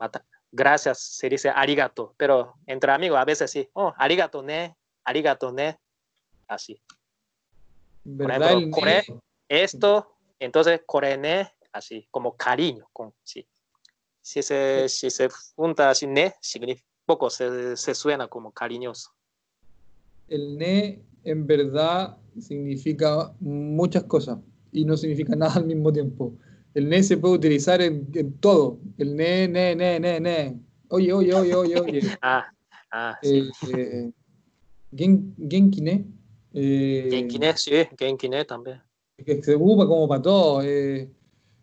Speaker 2: gracias se dice arigato, pero entre amigos a veces sí, oh, arigato ne, arigato ne, así.
Speaker 1: ¿verdad?
Speaker 2: ejemplo, Core- Esto, entonces core ne, así, como cariño, con, sí. Si se, si se junta así ne, significa poco, se, se suena como cariñoso.
Speaker 1: el ne en verdad significa muchas cosas y no significa nada al mismo tiempo. El ne se puede utilizar en, en todo. El ne, ne, ne, ne, ne. Oye, oye, oye, oye, oye.
Speaker 2: Ah, ah, sí.
Speaker 1: Eh, eh, gen- genki ne. Eh,
Speaker 2: Genki ne, sí, Genki ne también.
Speaker 1: que se ocupa como para todo. eh.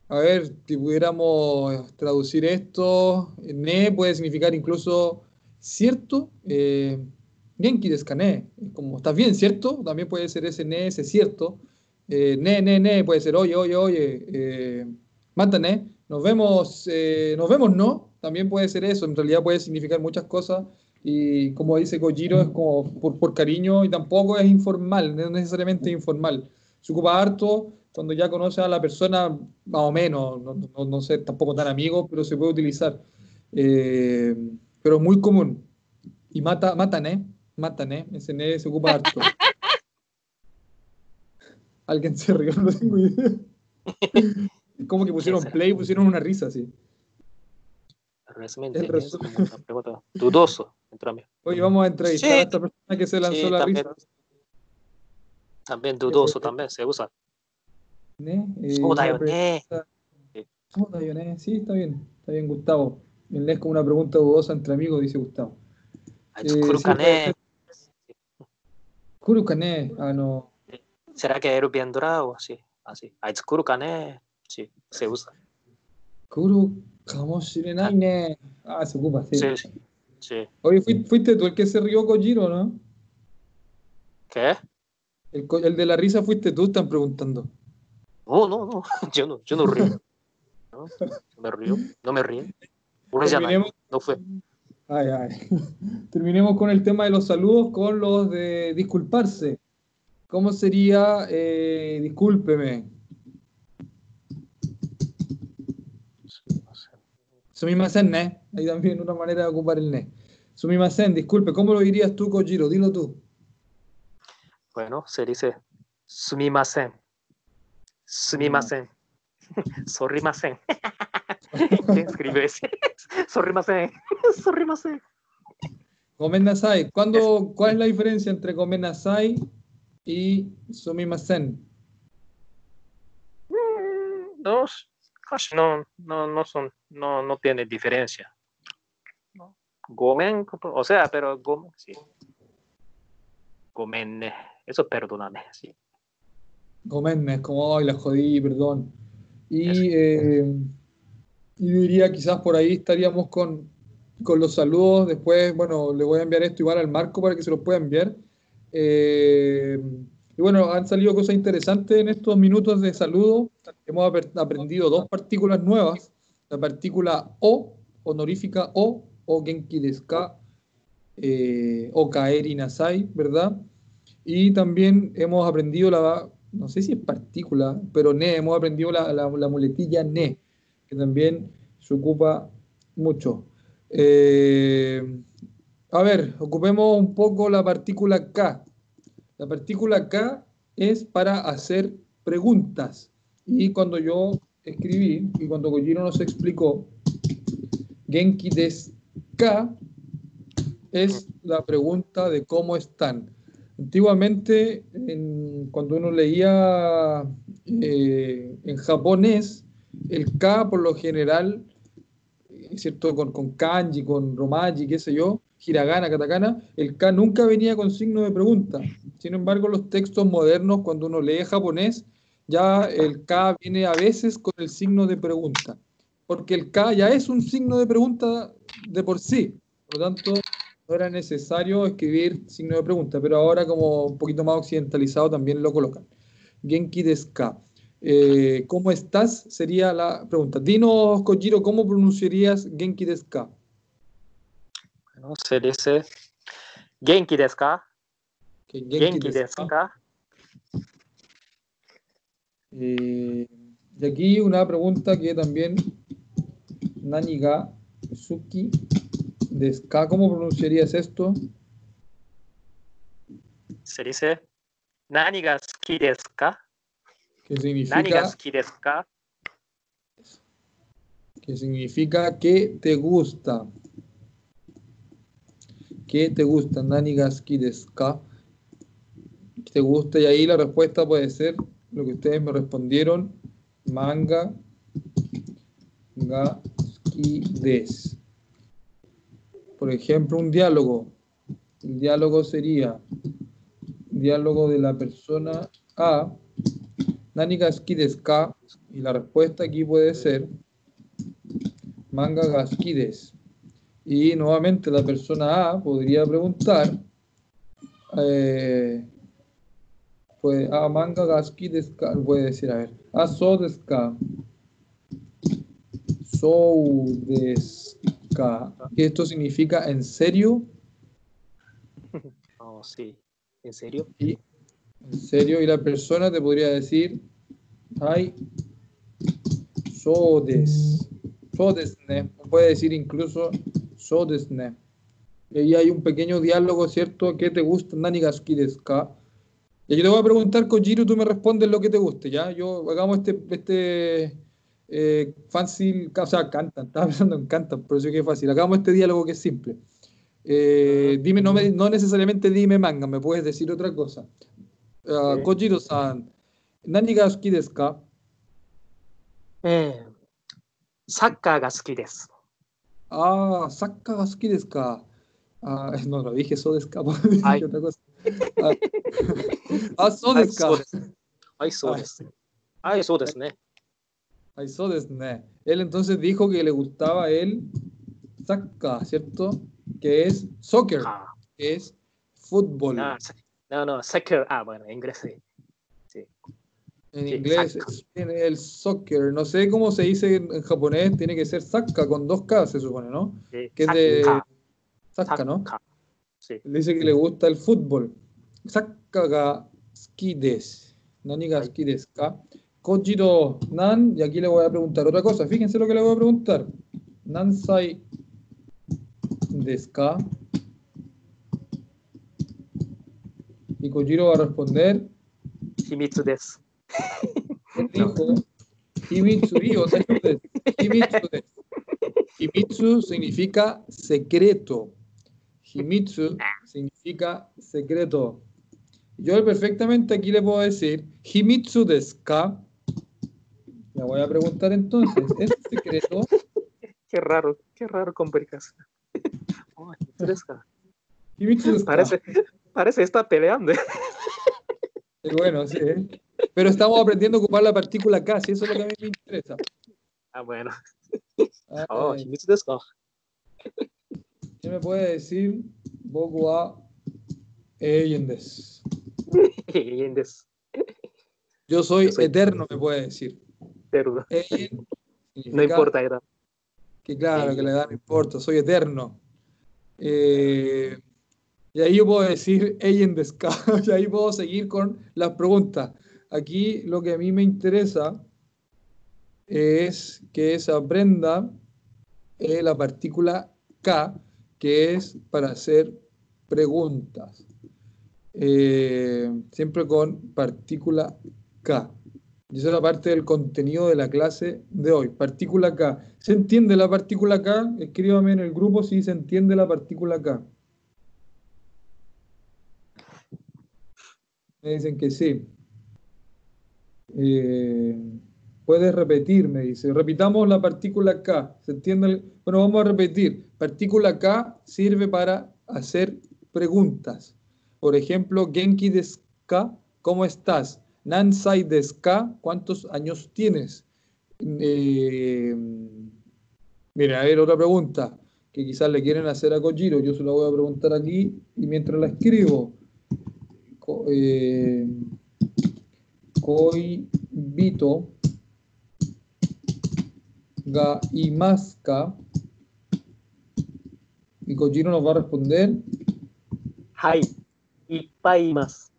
Speaker 1: a ver, si pudiéramos traducir esto, ne puede significar incluso cierto. Eh, genki? Es como, ¿estás bien, cierto? También puede ser ese ne, ese cierto. Eh, ne, ne, ne, puede ser oye, oye, oye. Eh, mata ne, nos vemos, eh, nos vemos, ¿no? También puede ser eso. En realidad puede significar muchas cosas. Y como dice Kojiro, es como por, por cariño y tampoco es informal, no es necesariamente informal se ocupa harto cuando ya conoce a la persona, más o menos, no, no, no sé, tampoco tan amigos, pero se puede utilizar. Eh, pero es muy común. Y mata, matan. Matan, ¿eh? Ese ne se ocupa harto. Alguien se rió, no tengo idea. como que pusieron play y pusieron una risa así. Resumente,
Speaker 2: es una pregunta dudoso.
Speaker 1: Oye, vamos a entrevistar
Speaker 2: sí.
Speaker 1: a esta persona que se lanzó la risa.
Speaker 2: También dudoso, también se usa.
Speaker 1: ¿Eh? Eh, Sí, está bien. Está bien, Gustavo. En es como una pregunta dudosa entre amigos, dice Gustavo. Eh,
Speaker 2: Kurukané.
Speaker 1: Sí, Kurukané. Ah, no.
Speaker 2: ¿Será que Eru bien durado? Sí, así. Ah, Aitskuru Kane, sí, se usa.
Speaker 1: Kuru, Kamoshirinaine. Ah, se ocupa, sí.
Speaker 2: Sí, sí.
Speaker 1: Oye, fuiste, tú el que se rió Kojiro, ¿no?
Speaker 2: ¿Qué?
Speaker 1: El, el, de la risa fuiste tú, están preguntando.
Speaker 2: Oh, no, no, no, yo no, yo no río. no, me río, no me río. No fue.
Speaker 1: Ay, ay. Terminemos con el tema de los saludos, con los de disculparse. ¿Cómo sería eh, discúlpeme? Sumimasen, ne. Ahí también una manera de ocupar el ne. Sumimasen, disculpe, ¿cómo lo dirías tú, Kojiro? Dilo tú.
Speaker 2: Bueno, se dice sumimasen. Sumimasen. Sorrimasen. ¿Quién escribe ese? Sorrimasen. Sorrimasen.
Speaker 1: Gomen nasai. ¿Cuándo, ¿Cuál es la diferencia entre gomen y sumimasen?
Speaker 2: Mm, Dos, casi no, no, no son, no, no tiene diferencia. Gomen, o sea, pero gomen, sí. Gomen, eso perdóname, sí.
Speaker 1: Gomen es como, ay, la jodí, perdón. Y, eh, y diría, quizás por ahí estaríamos con, con los saludos. Después, bueno, le voy a enviar esto igual al Marco para que se lo pueda enviar. Eh, y bueno, han salido cosas interesantes en estos minutos de saludo. Hemos ap- aprendido dos partículas nuevas. La partícula O, honorífica O, o Genki desu ka, eh, o Kaeri ¿verdad? Y también hemos aprendido la, no sé si es partícula, pero ne, hemos aprendido la, la- la muletilla ne, que también se ocupa mucho. Eh, a ver, ocupemos un poco la partícula K. La partícula K es para hacer preguntas. Y cuando yo escribí, y cuando Kojiro nos explicó, Genki desu ka es la pregunta de cómo están. Antiguamente, en- cuando uno leía eh, en japonés, el K por lo general, ¿cierto? Con, con kanji, con romaji, qué sé yo, hiragana, katakana, el K nunca venía con signo de pregunta. Sin embargo, los textos modernos, cuando uno lee japonés, ya el K viene a veces con el signo de pregunta, porque el K ya es un signo de pregunta de por sí. Por lo tanto, no era necesario escribir signo de pregunta, pero ahora como un poquito más occidentalizado también lo colocan. Genki desu ka. Eh, ¿Cómo estás? Sería la pregunta. Dinos, Kojiro, ¿cómo pronunciarías Genki desu ka?
Speaker 2: Se dice Genki desu ka?
Speaker 1: Que
Speaker 2: Genki desu ka?
Speaker 1: Eh, y aquí una pregunta que también Nani ga Suki desu ka. ¿Cómo pronunciarías esto?
Speaker 2: Se dice Nani ga suki desu ka?
Speaker 1: Que
Speaker 2: Nani ga
Speaker 1: significa,
Speaker 2: suki desu ka?
Speaker 1: que significa que te gusta. ¿Qué te gusta? Nani ka? ¿Qué te gusta? Y ahí la respuesta puede ser lo que ustedes me respondieron. Manga ga suki desu. Por ejemplo, un diálogo. El diálogo sería diálogo de la persona A. Nani ga suki desu ka? Y la respuesta aquí puede ser manga ga suki desu. Y nuevamente la persona A podría preguntar, eh, puede, ah, manga ga suki desu ka? Puede decir, a ver, ah, so desu ka? So desu ka? ¿Qué esto significa en serio?
Speaker 2: Oh, sí. ¿En serio?
Speaker 1: Y, en serio, y la persona te podría decir, ay, so des, so desu ne. Puede decir incluso so desu ne. Y ahí hay un pequeño diálogo, ¿cierto? ¿Qué te gusta? Nani ga suki desu ka? Y yo te voy a preguntar, Kojiro, tú me respondes lo que te guste, ¿ya? Yo, hagamos este, este eh, fácil, o sea, cantan, estaba pensando en cantan, por eso que es fácil. Hagamos este diálogo que es simple. Eh, dime, no, me- no necesariamente dime manga, me puedes decir otra cosa. Ah,
Speaker 2: Sí.
Speaker 1: Kojiro-san, ¿nani ga suki desu ka?
Speaker 2: ええサッカーが好きです。
Speaker 1: Ah, saca ga suki desu ka? Ah, no lo dije, so desu ka, dije
Speaker 2: Ay.
Speaker 1: otra cosa. Ah, ah, so
Speaker 2: はい、
Speaker 1: desu ka.
Speaker 2: そうです。はい、そうです。はい、そうですね。
Speaker 1: Ay, so desu ne. Él entonces dijo que le gustaba el saca, ¿cierto? Que es soccer,
Speaker 2: あ
Speaker 1: que es fútbol.
Speaker 2: あ、no, no, soccer. Ah, bueno, en inglés sí. Sí.
Speaker 1: En
Speaker 2: Sí,
Speaker 1: inglés tiene el soccer. No sé cómo se dice en, japonés, tiene que ser saka con dos K, se supone, ¿no?
Speaker 2: Sí,
Speaker 1: Que es de.
Speaker 2: Saca,
Speaker 1: ¿no?
Speaker 2: Sí.
Speaker 1: Dice que le gusta el fútbol. Saca ga suki desu. Nani ga desu ka? Kojiro nan, y aquí le voy a preguntar otra cosa. Fíjense lo que le voy a preguntar. Nansai desu ka? Y Kojiro va a responder,
Speaker 2: Himitsu desu.
Speaker 1: Dijo, Himitsu, significa secreto. Himitsu significa secreto. Yo perfectamente aquí le puedo decir, Himitsu desu ka? Le voy a preguntar entonces, ¿es secreto?
Speaker 2: Qué raro, qué raro complicación. Oh, Himitsu.
Speaker 1: Himitsu?
Speaker 2: Parece, parece está peleando.
Speaker 1: Bueno, sí. ¿eh? Pero estamos aprendiendo a ocupar la partícula K, si eso es lo que a mí me interesa.
Speaker 2: Ah, bueno.
Speaker 1: Ah,
Speaker 2: Oh.
Speaker 1: ¿Qué me puede decir? Boku.
Speaker 2: Bien desu.
Speaker 1: Yo soy
Speaker 2: Yo soy-
Speaker 1: eterno, me puede decir.
Speaker 2: No importa edad.
Speaker 1: Que claro, que la edad no importa, soy eterno. Eh, y ahí yo puedo decir desu ka? Y ahí puedo seguir con las preguntas. Aquí lo que a mí me interesa es que se aprenda eh, la partícula K, que es para hacer preguntas. Eh, siempre con partícula K. Y esa es la parte del contenido de la clase de hoy. Partícula K. ¿Se entiende la partícula K? Escríbame en el grupo si se entiende la partícula K. Me dicen que sí. Eh, puedes repetir, me dice. Repitamos la partícula K. ¿Se entiende? Bueno, vamos a repetir. Partícula K sirve para hacer preguntas. Por ejemplo, Genki desu ka? ¿Cómo estás? Nansai desu ka? ¿Cuántos años tienes? Eh, mira, a ver, otra pregunta que quizás le quieren hacer a Kojiro. Yo se la voy a preguntar aquí y mientras la escribo. Co- eh, Koibito ga imasu ka? Y Kojiro nos va a responder.
Speaker 2: Hay. Ippaimas.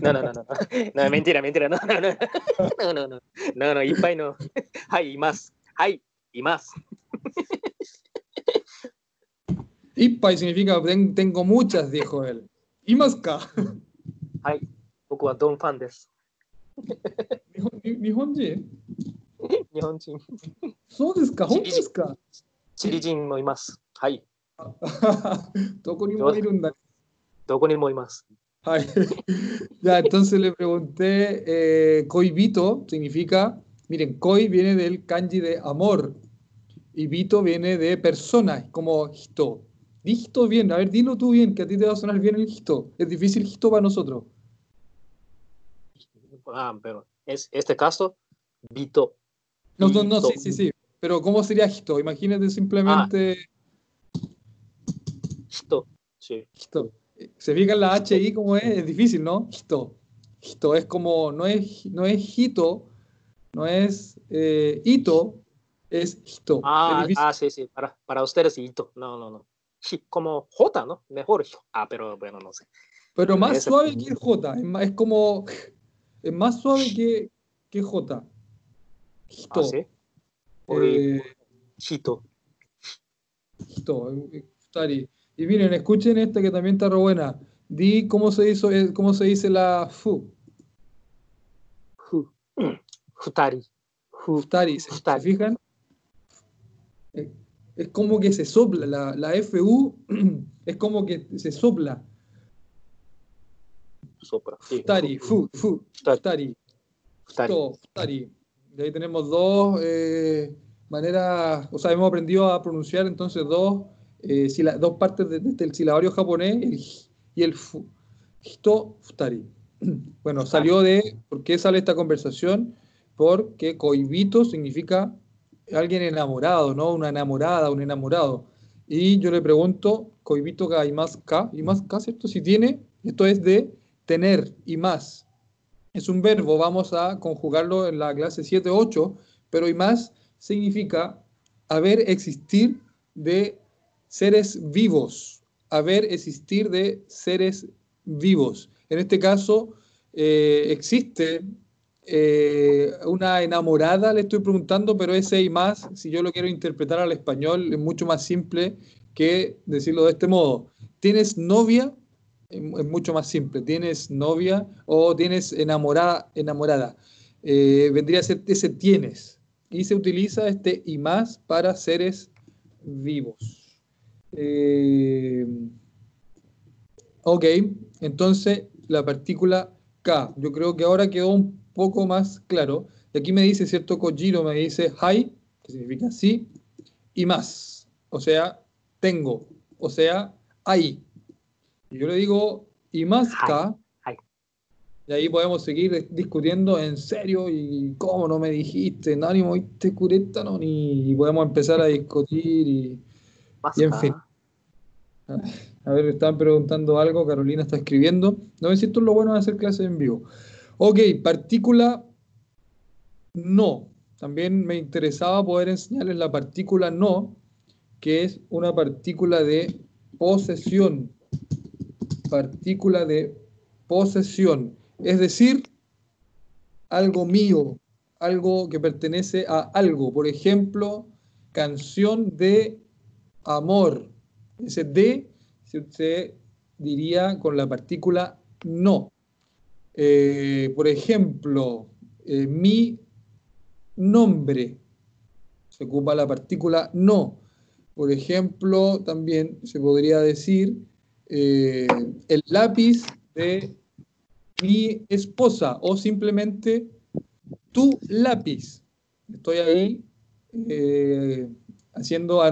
Speaker 2: No, no, no, no. No, mentira, mentira. No, no, no. No, no, no. No, no, ippai no. Hay, más. Hay, y más.
Speaker 1: Ippai significa "Ten- tengo muchas, dijo él. Imaska.
Speaker 2: はい。僕はドンファンです。
Speaker 1: Nihonjin.
Speaker 2: 日本人、
Speaker 1: そうですか、本当ですか。
Speaker 2: チリ人もいます。はい。
Speaker 1: どこにもいるんだ。
Speaker 2: どこにもいます。
Speaker 1: Ay, Ya, entonces le pregunté, eh, coibito significa, miren, koi viene del kanji de amor y bito viene de persona, es como hito. Di hito bien, a ver, dilo tú bien, que a ti te va a sonar bien el hito. Es difícil hito para nosotros.
Speaker 2: Ah, pero es este caso, Vito.
Speaker 1: No, no, no, sí, sí, sí. Pero ¿cómo sería hito? Imagínate simplemente
Speaker 2: Hito. Sí.
Speaker 1: hito. Se fijan la H ahí como es, es difícil, ¿no? Hito. Hito es como, no es, no es hito, no es eh, hito, es hito. Es
Speaker 2: Ah,
Speaker 1: difícil.
Speaker 2: ah, sí, sí. Para, para ustedes, Hito. No, no, no. Hi- Como J, ¿no? Mejor. Hi- Ah, pero bueno, no sé.
Speaker 1: Pero más suave que el J, es, es como, es más suave que, que J. Hito.
Speaker 2: Ah, sí.
Speaker 1: eh,
Speaker 2: Hito.
Speaker 1: hito, eh. Y miren, escuchen esta que también está re buena. Di cómo se, hizo, eh, cómo se dice la fu.
Speaker 2: Fu. Futari. Fu.
Speaker 1: Futari, ¿se, se fijan? Eh, Es como que se sopla, la, la FU es como que se sopla.
Speaker 2: Sopra. Sí.
Speaker 1: Futari, fu, fu, futari.
Speaker 2: Futari.
Speaker 1: Futari. Y ahí tenemos dos eh, maneras, o sea, hemos aprendido a pronunciar entonces dos, eh, sila- dos partes de- de- del silabario japonés el y el fu. Hito, futari. Bueno, salió de, ¿por qué sale esta conversación? Porque coibito significa alguien enamorado, ¿no? Una enamorada, un enamorado. Y yo le pregunto, coibito ga imasu ka? Imasu ka, ¿cierto? Si tiene, esto es de tener y más. Es un verbo, vamos a conjugarlo en la clase 7-8, pero y más significa haber existir de seres vivos haber, existir de seres vivos. En este caso, eh, existe eh, una enamorada, le estoy preguntando, pero ese y más, si yo lo quiero interpretar al español, es mucho más simple que decirlo de este modo. ¿Tienes novia? Es mucho más simple. ¿Tienes novia o tienes enamorada? enamorada? Eh, vendría a ser ese tienes. Y se utiliza este y más para seres vivos. Eh, ok, entonces la partícula K. Yo creo que ahora quedó un poco más claro. Y aquí me dice, ¿cierto? Kojiro me dice hi, que significa sí, y más. O sea, tengo. O sea, hay. Yo le digo, y más K. Y ahí podemos seguir discutiendo en serio y cómo no me dijiste, no, ni moviste cureta, no, ni y podemos empezar a discutir y, y en fin. A ver, están preguntando algo, Carolina está escribiendo. No me siento lo bueno de hacer clases en vivo. Ok, partícula no. También me interesaba poder enseñarles la partícula no, que es una partícula de posesión. Partícula de posesión. Es decir, algo mío, algo que pertenece a algo. Por ejemplo, canción de amor. Ese de se diría con la partícula no. Eh, por ejemplo, eh, mi nombre se ocupa la partícula no. Por ejemplo, también se podría decir eh, el lápiz de mi esposa o simplemente tu lápiz. Estoy ahí haciendo,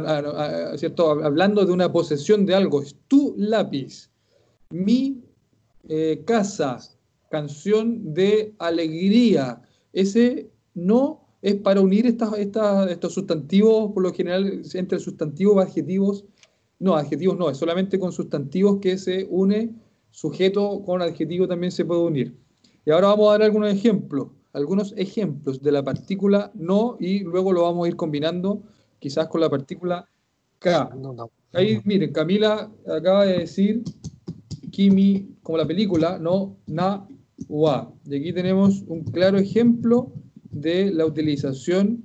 Speaker 1: ¿cierto? hablando de una posesión de algo. Es tu lápiz. Mi casa, canción de alegría. Ese no es para unir estos sustantivos, por lo general, entre sustantivos adjetivos. No, adjetivos no, es solamente con sustantivos que se une sujeto con adjetivo también se puede unir. Y ahora vamos a dar algunos ejemplos, algunos ejemplos de la partícula no y luego lo vamos a ir combinando quizás con la partícula K. Ahí, miren, Camila acaba de decir Kimi, como la película, no na wa. Y aquí tenemos un claro ejemplo de la utilización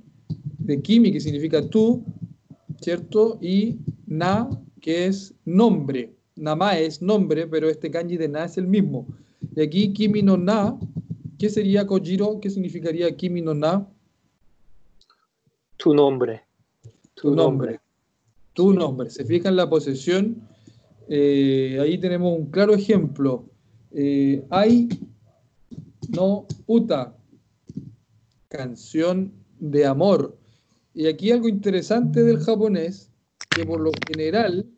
Speaker 1: de Kimi, que significa tú, ¿cierto? Y na, que es nombre. Nama es nombre, pero este kanji de na es el mismo. Y aquí Kimi no na, ¿qué sería Kojiro? ¿Qué significaría Kimi no na?
Speaker 2: Tu nombre.
Speaker 1: Tu nombre. Tu nombre. Se fija en la posesión. Eh, ahí tenemos un claro ejemplo. Eh, hay no uta, canción de amor. Y aquí algo interesante del japonés, que por lo general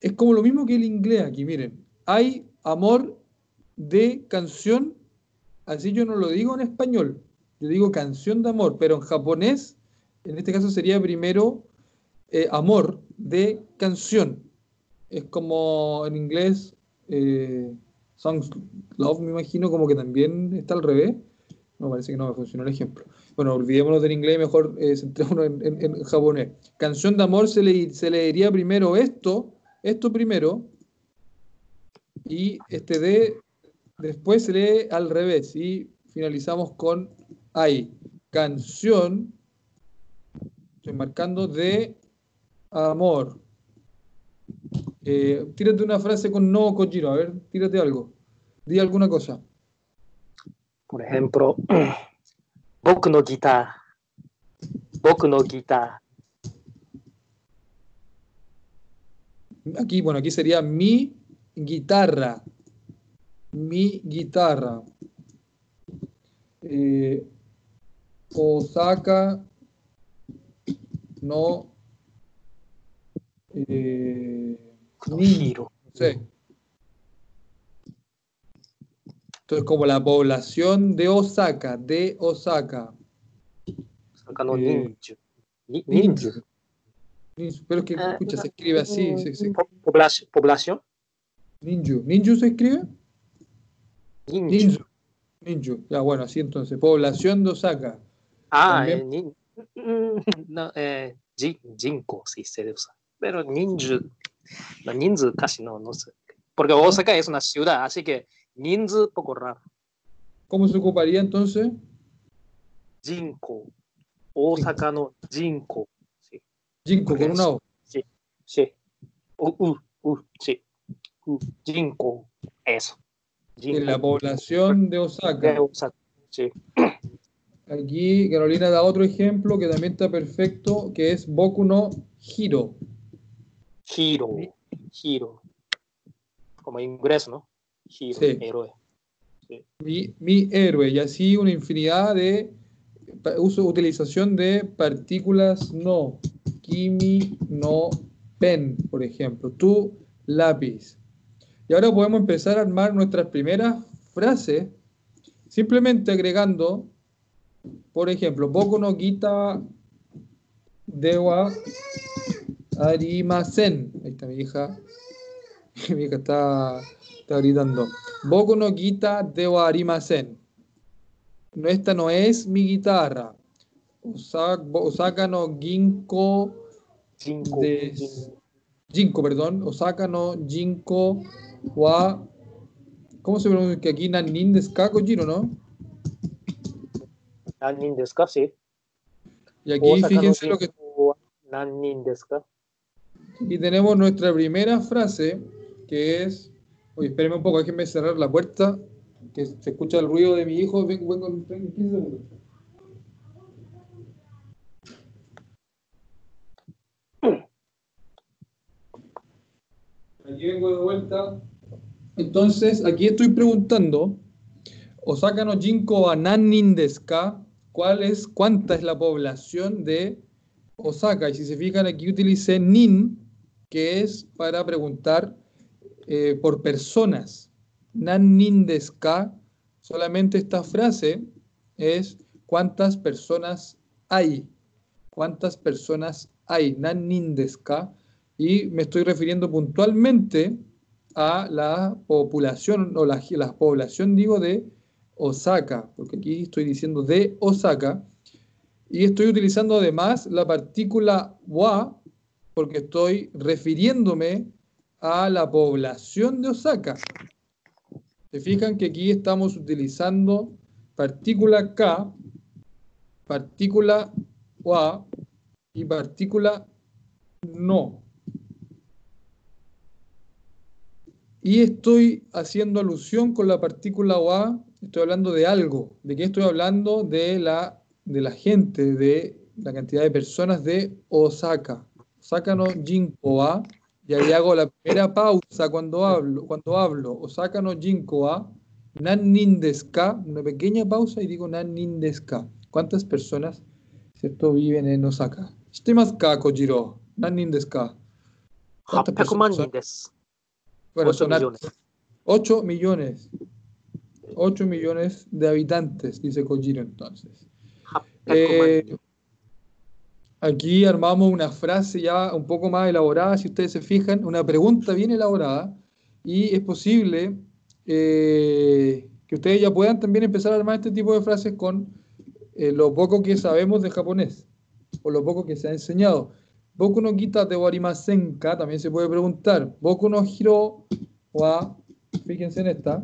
Speaker 1: es como lo mismo que el inglés aquí, miren. Hay amor de canción, así yo no lo digo en español, yo digo canción de amor, pero en japonés, en este caso sería primero eh, amor de canción. Es como en inglés... Eh, Songs Love, me imagino, como que también está al revés. No, parece que no me funcionó el ejemplo. Bueno, olvidémonos del inglés, mejor eh, centrémonos en, japonés. Canción de amor se, le, se leería primero esto, esto primero, y este de después se lee al revés, y finalizamos con ahí. Canción, estoy marcando de amor. Eh, tírate una frase con no Kojiro, a ver, tírate algo. Di alguna cosa.
Speaker 2: Por ejemplo, Boku no guitarra. Boku no guitarra.
Speaker 1: Aquí, bueno, aquí sería mi guitarra. Mi guitarra. Eh, Osaka no eh, Niro. Sí. Entonces, como la población de Osaka, de Osaka.
Speaker 2: Osaka no eh,
Speaker 1: Ninju. Pero es que, ah, escucha, se escribe así.
Speaker 2: ¿Población?
Speaker 1: Ninju. ¿Ninju se escribe? Ninju. Ninju. Ya, bueno, así entonces. Población de Osaka.
Speaker 2: Ah, eh, no, eh, Jinko, sí se usa. Pero Ninju No, ninzu casi no, no sé. Porque Osaka es una ciudad, así que ninzu poco raro.
Speaker 1: ¿Cómo se ocuparía entonces?
Speaker 2: Jinko. Osaka no Jinko. Sí.
Speaker 1: Jinko, con una O.
Speaker 2: Sí. Sí. Uh, uh, uh, sí. Uh, Jinko. Eso.
Speaker 1: En la población de Osaka.
Speaker 2: De Osaka. Sí.
Speaker 1: Aquí Carolina da otro ejemplo que también está perfecto, que es Boku no Hiro.
Speaker 2: Hiro. Hiro. Como inglés, ¿no? Hiro,
Speaker 1: Sí.
Speaker 2: héroe.
Speaker 1: Mi, mi héroe. Y así una infinidad de uso, utilización de partículas no. Kimi no pen, por ejemplo. Tu lápiz. Y ahora podemos empezar a armar nuestras primeras frases simplemente agregando, por ejemplo, Boku no Gita dewa arimasen. Ahí está mi hija. Mi hija está, está gritando. Boku no Gita dewa arimasen. No, esta no es mi guitarra. Osaka, Osaka Ginko
Speaker 2: Jinko.
Speaker 1: de Jinko, perdón. Osaka no Jinko wa ¿Cómo se pronuncia? Que aquí Nanin desu ka, Kojiro, ¿no?
Speaker 2: Nanin desu ka? Sí.
Speaker 1: Y aquí
Speaker 2: Osaka no
Speaker 1: fíjense lo que
Speaker 2: Nanin desu ka?
Speaker 1: Y tenemos nuestra primera frase, que es. Oye, espérenme un poco, déjenme cerrar la puerta, que se escucha el ruido de mi hijo. Vengo, vengo en 15 segundos. Aquí vengo de vuelta. Entonces, aquí estoy preguntando, Osaka no Jinko ka? ¿Cuál es, ¿Cuánta es la población de Osaka? Y si se fijan, aquí utilicé nin, que es para preguntar eh, por personas. Nannin desu ka? Solamente esta frase es ¿cuántas personas hay? ¿Cuántas personas hay? Nannin desu ka? Y me estoy refiriendo puntualmente a la población, o la, la población, digo, de Osaka, porque aquí estoy diciendo de Osaka, y estoy utilizando además la partícula wa, porque estoy refiriéndome a la población de Osaka. Se fijan que aquí estamos utilizando partícula K, partícula wa y partícula no. Y estoy haciendo alusión con la partícula wa, estoy hablando de algo. ¿De qué estoy hablando? De la, de la gente, de la cantidad de personas de Osaka. Osaka no Jinko wa, y ahí hago la primera pausa cuando hablo. Cuando hablo. Osaka no Jinko wa, Nannin desu ka, una pequeña pausa y digo Nannin desu ka. ¿Cuántas personas ¿cierto? viven en Osaka? Shitemasu ka, Kojiro? Nannin desu ka. ¿Cuántas
Speaker 2: 800万
Speaker 1: personas son?
Speaker 2: 人です。
Speaker 1: Bueno,
Speaker 2: 8
Speaker 1: son
Speaker 2: millones.
Speaker 1: 8 millones. 8 millones de habitantes, dice Kojiro entonces.
Speaker 2: 800万
Speaker 1: Eh,
Speaker 2: 人。
Speaker 1: aquí armamos una frase ya un poco más elaborada, si ustedes se fijan, una pregunta bien elaborada, y es posible eh, que ustedes ya puedan también empezar a armar este tipo de frases con eh, lo poco que sabemos de japonés, o lo poco que se ha enseñado. Boku no Gita de Warimasenka, también se puede preguntar. Boku no Hiro wa, fíjense en esta.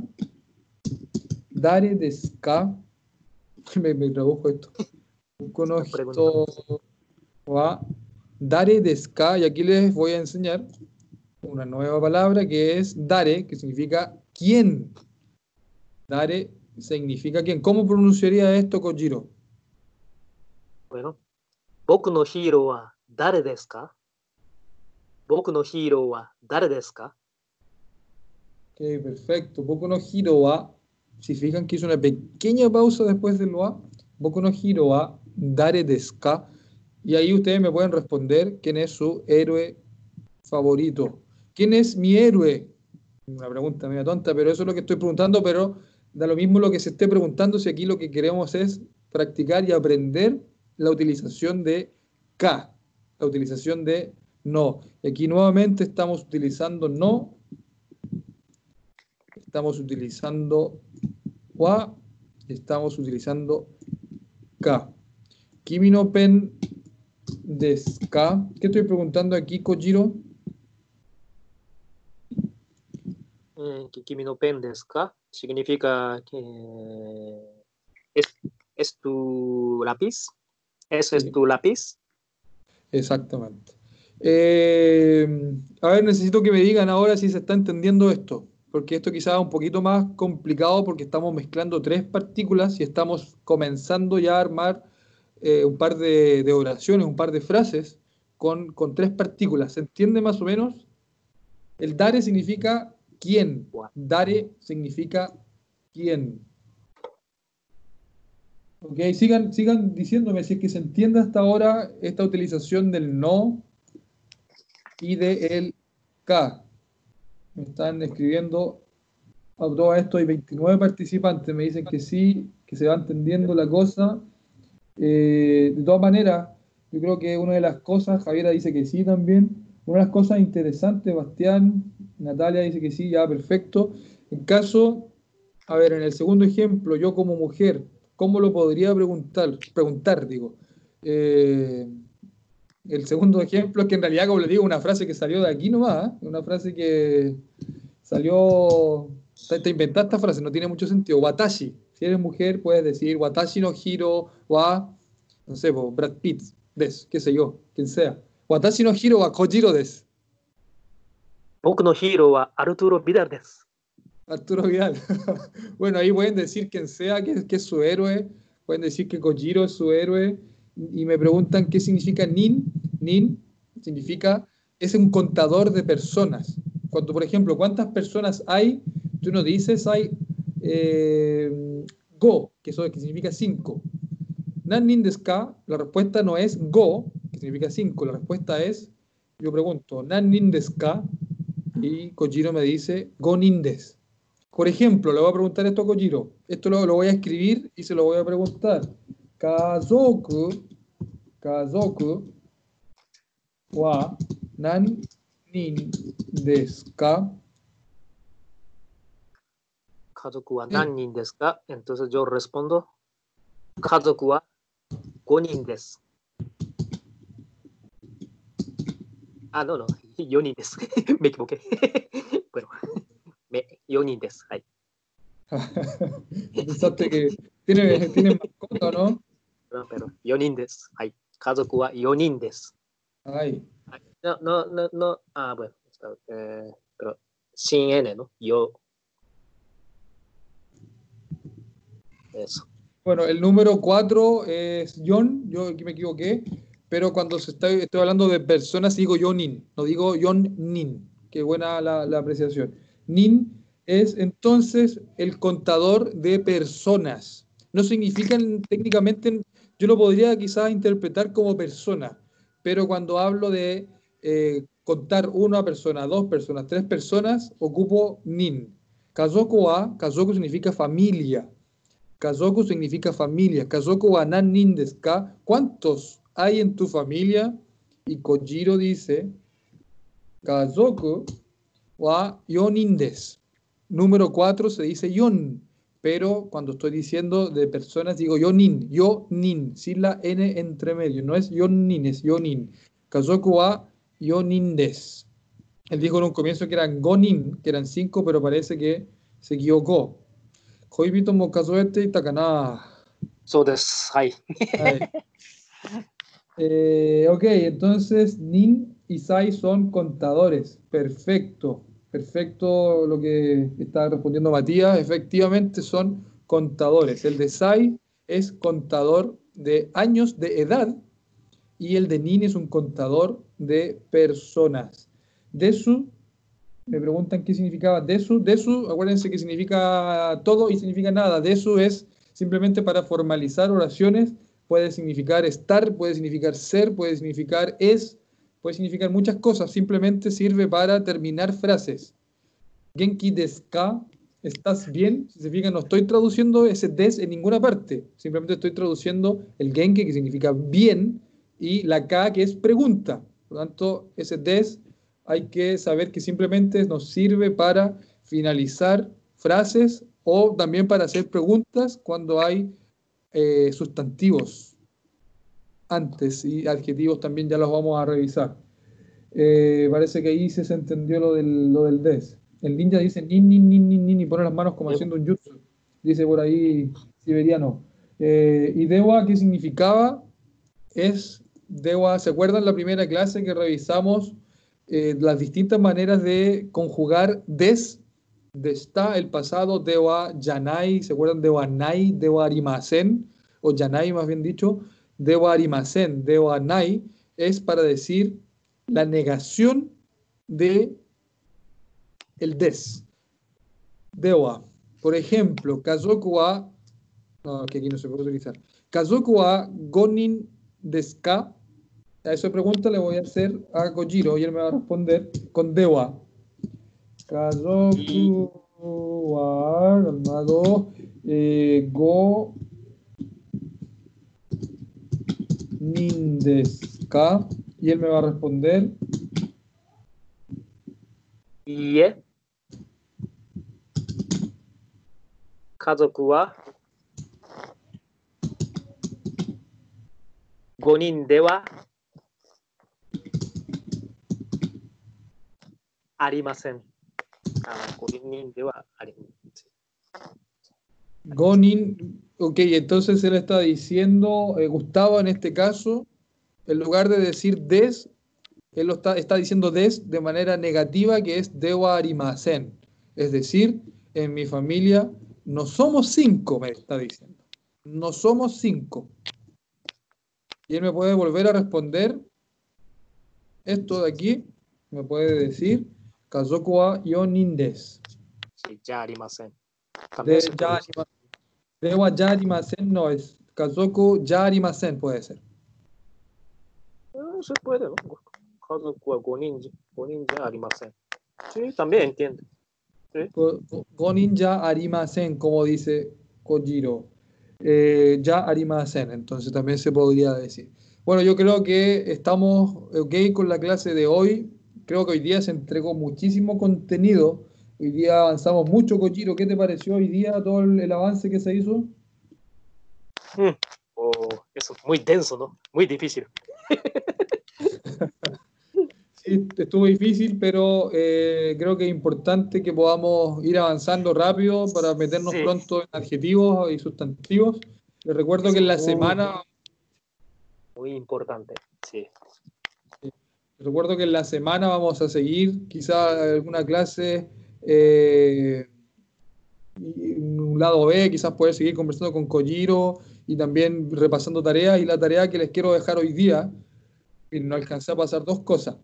Speaker 1: Dare deska. Me, me esto. Boku no Hiro wa, Dare deska. Y aquí les voy a enseñar una nueva palabra que es dare, que significa quién. Dare significa quién. ¿Cómo pronunciaría esto, Kojiro?
Speaker 2: Bueno, Boku no Hiro wa. 誰ですか僕のヒーローは誰ですか
Speaker 1: Ok, perfecto. Boku no hiro wa, si fijan que hizo una pequeña pausa después del wa, Boku no hiro wa dare desu ka? Y ahí ustedes me pueden responder quién es su héroe favorito. ¿Quién es mi héroe? Una pregunta media tonta, pero eso es lo que estoy preguntando, pero da lo mismo lo que se esté preguntando si aquí lo que queremos es practicar y aprender la utilización de K, la utilización de no. Y aquí nuevamente estamos utilizando no estamos utilizando wa, estamos utilizando ka. Kimi no pen desu ka. ¿Qué estoy preguntando aquí, Kojiro?
Speaker 2: que kimi no pen desu ka? Significa que es, es tu lápiz. ¿Eso es tu lápiz?
Speaker 1: Exactamente. Eh, a ver, necesito que me digan ahora si se está entendiendo esto, porque esto quizás es un poquito más complicado porque estamos mezclando tres partículas y estamos comenzando ya a armar eh, un par de, de oraciones, un par de frases con, con tres partículas. ¿Se entiende más o menos? El dare significa quién. Dare significa quién. Ok, sigan, sigan diciéndome si es que se entiende hasta ahora esta utilización del no y de el K. Me están escribiendo a todo esto, hay 29 participantes, me dicen que sí, que se va entendiendo la cosa. Eh, de todas maneras, yo creo que una de las cosas, Javiera dice que sí también, una de las cosas interesantes, Bastián, Natalia dice que sí, ya perfecto. En caso, a ver, en el segundo ejemplo, yo como mujer, ¿Cómo lo podría preguntar? preguntar digo. Eh, el segundo ejemplo es que en realidad, como le digo, una frase que salió de aquí nomás, ¿eh? una frase que salió, te, inventaste esta frase, no tiene mucho sentido. Watashi, si eres mujer puedes decir Watashi no Hiro wa, no sé, Brad Pitt, des, qué sé yo, quien sea. Watashi no Hiro wa Kojiro des.
Speaker 2: Boku no Hiro wa Arturo Vidal des.
Speaker 1: Arturo Vidal. bueno, ahí pueden decir quien sea que, que es su héroe, pueden decir que Kojiro es su héroe, y me preguntan qué significa Nin. Nin significa, es un contador de personas. Cuando, por ejemplo, ¿cuántas personas hay? Tú no dices, hay eh, Go, que, eso, que significa 5. Nan nin desu ka? La respuesta no es Go, que significa 5. La respuesta es, yo pregunto, Nan nin desu ka? Y Kojiro me dice, Go nin desu. Por ejemplo, le voy a preguntar esto a Kojiro. Esto lo, lo voy a escribir y se lo voy a preguntar. Kazoku, kazoku wa nan nin desu?
Speaker 2: Kazoku wa eh. nan nin ka? Entonces yo respondo Kazoku wa gonin desu. Ah, no, no, yonin desu. Me equivoqué. bueno. 4人です。はい。
Speaker 1: Pensaste que tiene, tiene mascota, ¿no?
Speaker 2: Pero, pero 4人です。はい。家族は4人です。
Speaker 1: Ay,
Speaker 2: No, no, no, no. Ah, bueno. está, eh, pero sin N, ¿no? Yo. Eso.
Speaker 1: Bueno, el número 4 es John, yo aquí me equivoqué, pero cuando se está, estoy hablando de personas digo Yonin, no digo Yon Nin. Qué buena la, la apreciación. Nin es entonces el contador de personas. No significan técnicamente, yo lo podría quizás interpretar como persona, pero cuando hablo de eh, contar una persona, dos personas, tres personas, ocupo Nin. Kazoku wa, Kazoku significa familia. Kazoku significa familia. Kazoku wa nan nin desu ka? ¿Cuántos hay en tu familia? Y Kojiro dice, Kazoku wa yonin desu número 4 se dice yon, pero cuando estoy diciendo de personas digo yonin, yonin, sin la n entre medio, no es yonin, es yonin. Kazoku wa yonindes. Él dijo en un comienzo que eran gonin, que eran cinco, pero parece que se equivocó.
Speaker 2: Koibito mo kazoete y takana. So
Speaker 1: des, hai. Eh, ok, entonces nin y sai son contadores. Perfecto. Perfecto lo que está respondiendo Matías. Efectivamente son contadores. El de Sai es contador de años de edad y el de Nin es un contador de personas. Desu, me preguntan qué significaba Desu. Desu, acuérdense que significa todo y significa nada. Desu es simplemente para formalizar oraciones puede significar estar, puede significar ser, puede significar es, puede significar muchas cosas. Simplemente sirve para terminar frases. Genki desu ka? ¿Estás bien? Si se fijan, no estoy traduciendo ese des en ninguna parte. Simplemente estoy traduciendo el genki, que significa bien, y la ka, que es pregunta. Por lo tanto, ese des hay que saber que simplemente nos sirve para finalizar frases o también para hacer preguntas cuando hay eh, sustantivos antes y adjetivos también ya los vamos a revisar. Eh, parece que ahí se entendió lo del, lo del des. El ninja dice nin, nin, nin, nin, nin y pone las manos como haciendo un jutsu. Dice por ahí siberiano. Eh, ¿Y dewa qué significaba? Es dewa, ¿se acuerdan la primera clase que revisamos eh, las distintas maneras de conjugar des? De está el pasado, dewa yanai, ¿se acuerdan? Dewa nai, dewa arimasen, o yanai más bien dicho, dewa arimasen, dewa nai, es para decir la negación de el des. Dewa. Por ejemplo, kazoku wa, no, que aquí no se puede utilizar. Kazoku wa gonin desu ka? A esa pregunta le voy a hacer a Kojiro y él me va a responder con dewa. Kazoku wa, calmado, eh, go nin desu ka? Y él me va a responder
Speaker 2: いいえ。家族は5人ではありません。あ5人ではありません。
Speaker 1: Gonin, Ok, entonces él está diciendo, eh, Gustavo en este caso, en lugar de decir des, él lo está, está diciendo des de manera negativa, que es dewa arimasen. Es decir, en mi familia no somos cinco, me está diciendo. No somos cinco. Y él me puede volver a responder esto de aquí, me puede decir, Kazoku wa
Speaker 2: yonindes. Sí, ya
Speaker 1: arimasen.
Speaker 2: También de,
Speaker 1: ya Rewa Yarimasen no es. Kazoku Yarimasen puede ser.
Speaker 2: Eh, se puede. Kazoku Goninja. Goninja Arimasen. Sí, también entiendo.
Speaker 1: ¿Sí? Goninja Arimasen, como dice Kojiro. Eh, ya Arimasen, entonces también se podría decir. Bueno, yo creo que estamos ok con la clase de hoy. Creo que hoy día se entregó muchísimo contenido Hoy día avanzamos mucho, Kojiro. ¿Qué te pareció hoy día todo el, el avance que se hizo?
Speaker 2: Oh, eso es muy denso, ¿no? Muy difícil.
Speaker 1: Sí, estuvo difícil, pero eh, creo que es importante que podamos ir avanzando rápido para meternos
Speaker 2: Sí.
Speaker 1: pronto en adjetivos y sustantivos. Les recuerdo que en la semana,
Speaker 2: Muy importante. Sí.
Speaker 1: recuerdo que en la semana vamos a seguir quizá alguna clase eh, un lado B, quizás poder seguir conversando con Kojiro y también repasando tareas. Y la tarea que les quiero dejar hoy día, y no alcancé a pasar dos cosas.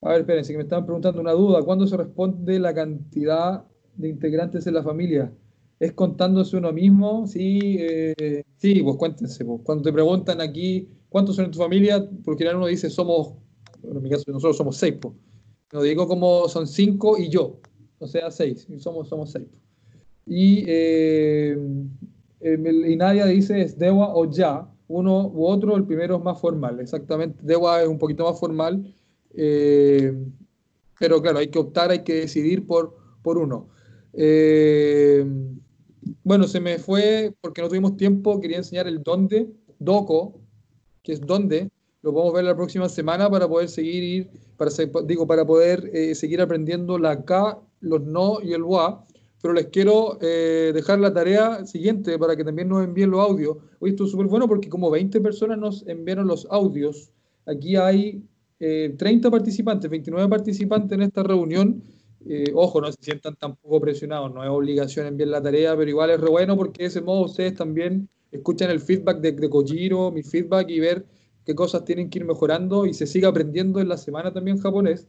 Speaker 1: A ver, espérense, que me estaban preguntando una duda. ¿Cuándo se responde la cantidad de integrantes en la familia? ¿Es contándose uno mismo? Sí, eh, sí, pues cuéntense. Cuando te preguntan aquí cuántos son en tu familia, porque uno dice somos, en mi caso nosotros somos seis. Pues. No digo como son cinco y yo, o sea, seis. Somos, somos seis. Y, eh, eh, y Nadia dice es Dewa o ya, uno u otro, el primero es más formal, exactamente. Dewa es un poquito más formal, eh, pero claro, hay que optar, hay que decidir por, por uno. Eh, bueno, se me fue porque no tuvimos tiempo, quería enseñar el dónde, Doko, que es dónde, lo podemos ver la próxima semana para poder seguir, ir, para, digo, para poder eh, seguir aprendiendo la K, los no y el wa, pero les quiero eh, dejar la tarea siguiente para que también nos envíen los audios. Hoy esto es súper bueno porque como 20 personas nos enviaron los audios, aquí hay eh, 30 participantes, 29 participantes en esta reunión. Eh, ojo, no se sientan tampoco presionados, no es obligación enviar la tarea, pero igual es re bueno porque de ese modo ustedes también escuchan el feedback de, de Kojiro, mi feedback y ver qué cosas tienen que ir mejorando y se sigue aprendiendo en la semana también japonés.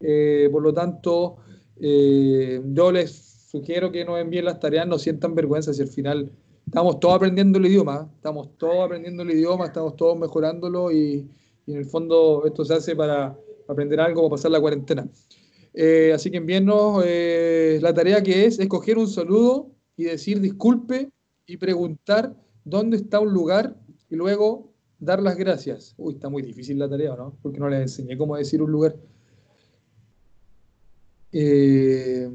Speaker 1: Eh, por lo tanto, eh, yo les sugiero que nos envíen las tareas, no sientan vergüenza si al final estamos todos aprendiendo el idioma, estamos todos aprendiendo el idioma, estamos todos mejorándolo y, en el fondo esto se hace para aprender algo, para pasar la cuarentena. Eh, así que envíennos eh, la tarea que es escoger un saludo y decir disculpe y preguntar dónde está un lugar y luego dar las gracias. Uy, está muy difícil la tarea, ¿no? Porque no les enseñé cómo decir un lugar. Eh,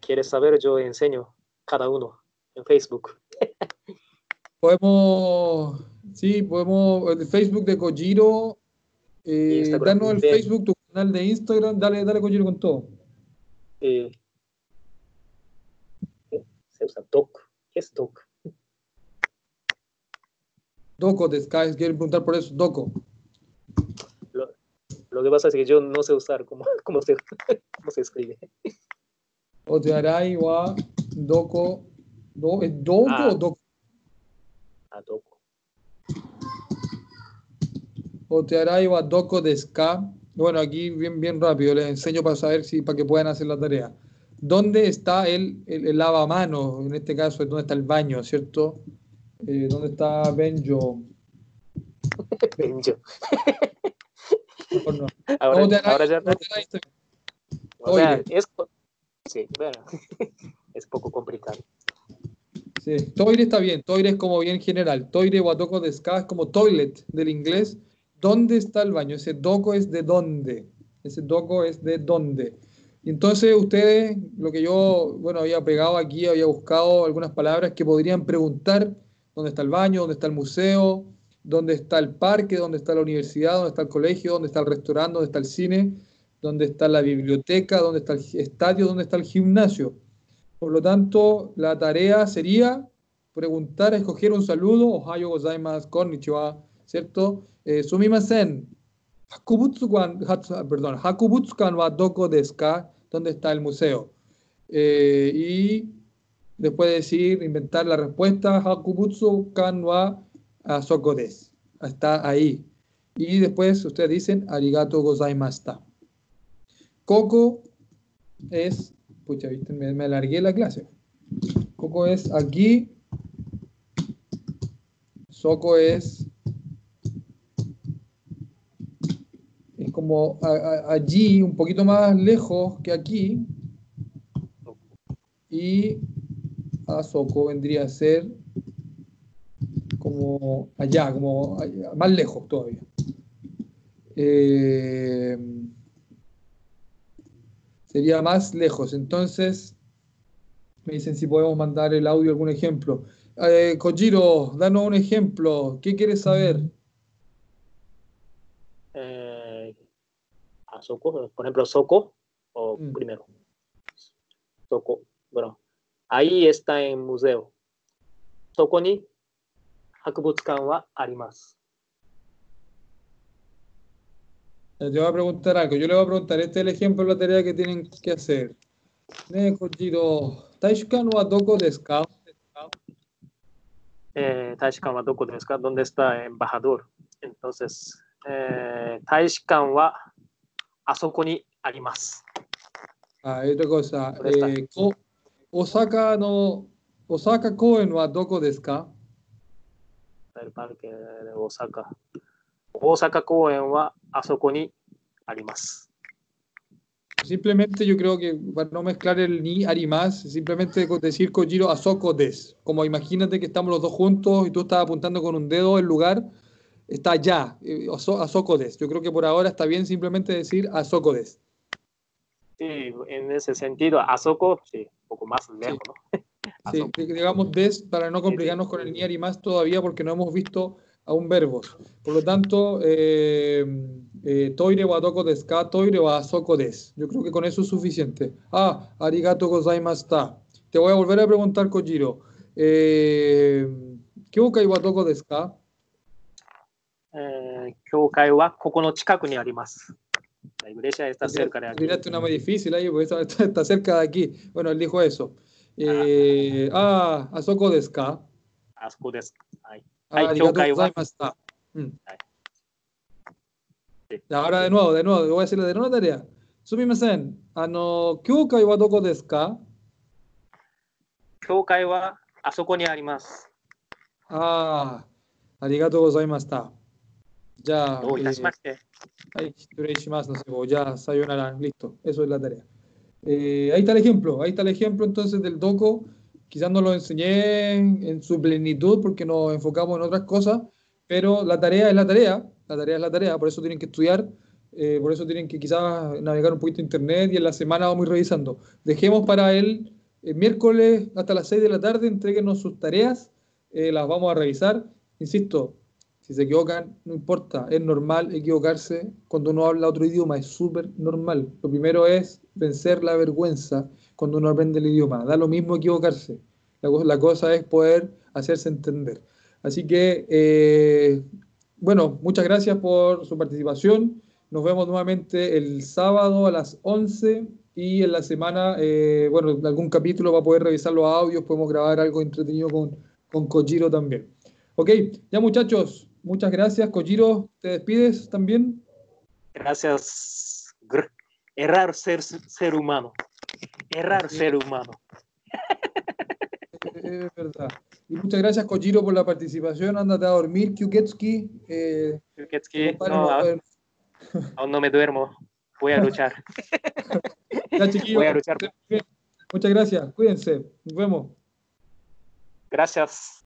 Speaker 2: ¿Quieres saber? Yo enseño cada uno en Facebook.
Speaker 1: podemos, sí, podemos, el Facebook de Kojiro, eh, danos el. Facebook, tu canal de Instagram, dale, dale Kojiro con todo.
Speaker 2: Eh, ¿qué? se usa doc. ¿Qué es doc?
Speaker 1: De Sky, quieren preguntar por eso, Doko.
Speaker 2: Lo, que pasa es que yo no sé usar cómo, cómo, se, cómo se escribe.
Speaker 1: Otearai wa Doko. Do, ¿Es Doko
Speaker 2: Ah.
Speaker 1: o Doko?
Speaker 2: Ah, doco.
Speaker 1: Otearai wa Doko de Sky. Bueno, aquí bien, bien rápido, les enseño para saber si, para que puedan hacer la tarea. ¿Dónde está el, el, el lavamanos? En este caso, ¿dónde está el baño, cierto? Eh, ¿Dónde está Benjo?
Speaker 2: Benjo.
Speaker 1: No.
Speaker 2: Ahora, ahora ya no. O sea, es, sí, bueno, es poco complicado.
Speaker 1: Sí, toire está bien, toire es como bien general. Toire o doko de ska es como toilet del inglés. ¿Dónde está el baño? Ese doko es de dónde. Ese doko es de dónde. Entonces ustedes, lo que yo, bueno, había pegado aquí, había buscado algunas palabras que podrían preguntar dónde está el baño, dónde está el museo, dónde está el parque, dónde está la universidad, dónde está el colegio, dónde está el restaurante, dónde está el cine, dónde está la biblioteca, dónde está el estadio, dónde está el gimnasio. Por lo tanto, la tarea sería preguntar, escoger un saludo, ohayo gozaimasu, konnichiwa, ¿cierto? Eh, sumimasen, hakubutsukan, hatsu- perdón, hakubutsukan wa doko desu ka? ¿Dónde está el museo? Eh, y después decir, inventar la respuesta, hakubutsukan wa asoko desu. Está ahí. Y después ustedes dicen, arigato gozaimashita. Coco es, pucha, viste, me, me alargué la clase. Coco es aquí. Soco es. Es como a- a- allí, un poquito más lejos que aquí. Y a Soco vendría a ser como allá, como más lejos todavía. Eh, sería más lejos. Entonces, me dicen si podemos mandar el audio algún ejemplo. Eh, Kojiro, danos un ejemplo. ¿Qué quieres saber?
Speaker 2: Eh, a por ejemplo, Soco, o
Speaker 1: Mm.
Speaker 2: primero. Soco, bueno, ahí está en museo. Soco ni hakubutsukan wa arimasu.
Speaker 1: Eh, Te voy a preguntar algo. Yo le voy a preguntar. Este es el ejemplo de la tarea que tienen que hacer. Ne, Kojiro, Taishukan wa doko desu ka?
Speaker 2: Eh, Taishikan wa doko desu ka? ¿Dónde está el embajador? Entonces, eh, Taishikan wa asoko ni arimasu.
Speaker 1: Ah, otra cosa. Eh, Osaka no Osaka Koen wa doko desu ka?
Speaker 2: El parque de Osaka. Osaka Koen wa asoko ni arimasu.
Speaker 1: Simplemente yo creo que para no mezclar el ni arimas, simplemente decir Kojiro Asoko des. Como imagínate que estamos los dos juntos y tú estás apuntando con un dedo el lugar, está allá, eh, Aso- Asoko des. Yo creo que por ahora está bien simplemente decir Asoko des.
Speaker 2: Sí, en ese sentido, Asoko, sí, un poco más lejos, ¿no?
Speaker 1: Sí, digamos des para no complicarnos con el niar y más todavía porque no hemos visto aún verbos. Por lo tanto, eh, eh, toire wa toko desu ka, toire wa soko des. Yo creo que con eso es suficiente. Ah, arigato gozaimasu ta. Te voy a volver a preguntar, Kojiro. Eh, ¿Kyokai wa toko ka?
Speaker 2: Eh, La iglesia está cerca de aquí.
Speaker 1: Miraste una muy difícil ahí, porque está, está cerca de aquí. Bueno, él dijo eso. えー、ああ、あそこですか？
Speaker 2: あそこです。はい。はい、
Speaker 1: あ
Speaker 2: りがとうございました。うん。は
Speaker 1: い。じ
Speaker 2: ゃ
Speaker 1: あ、あら、でのわりや。すみません。あの、教会はどこですか？
Speaker 2: 教会はあそこにあります。
Speaker 1: ああ、ありがとうございました。じゃあ、
Speaker 2: どういたしまして。
Speaker 1: はい、失礼します。じゃあ、さようなら、リット。えそれだだ。Eh, ahí está el ejemplo, ahí está el ejemplo entonces del doko. Quizás no lo enseñé en, en su plenitud porque nos enfocamos en otras cosas, pero la tarea es la tarea, la tarea es la tarea, por eso tienen que estudiar, eh, por eso tienen que quizás navegar un poquito internet y en la semana vamos a ir revisando. Dejemos para el, el miércoles hasta las 6 de la tarde, entreguenos sus tareas, eh, las vamos a revisar. Insisto, Si se equivocan, no importa, es normal equivocarse cuando uno habla otro idioma, es súper normal. Lo primero es vencer la vergüenza cuando uno aprende el idioma. Da lo mismo equivocarse. La, cosa es poder hacerse entender. Así que, eh, bueno, muchas gracias por su participación. Nos vemos nuevamente el sábado a las 11 y en la semana, eh, bueno, en algún capítulo va a poder revisar los audios, podemos grabar algo entretenido con, con Kojiro también. Ok, ya muchachos, Muchas gracias. Kojiro, ¿te despides también?
Speaker 2: Gracias. Errar ser, ser humano. Errar ser humano.
Speaker 1: Es verdad. Y muchas gracias, Kojiro, por la participación. Ándate a dormir, Kyuketsuki.
Speaker 2: Eh, no, aún, no me duermo. Voy a luchar.
Speaker 1: ya, Voy a luchar. Muchas gracias. Cuídense. Nos vemos.
Speaker 2: Gracias.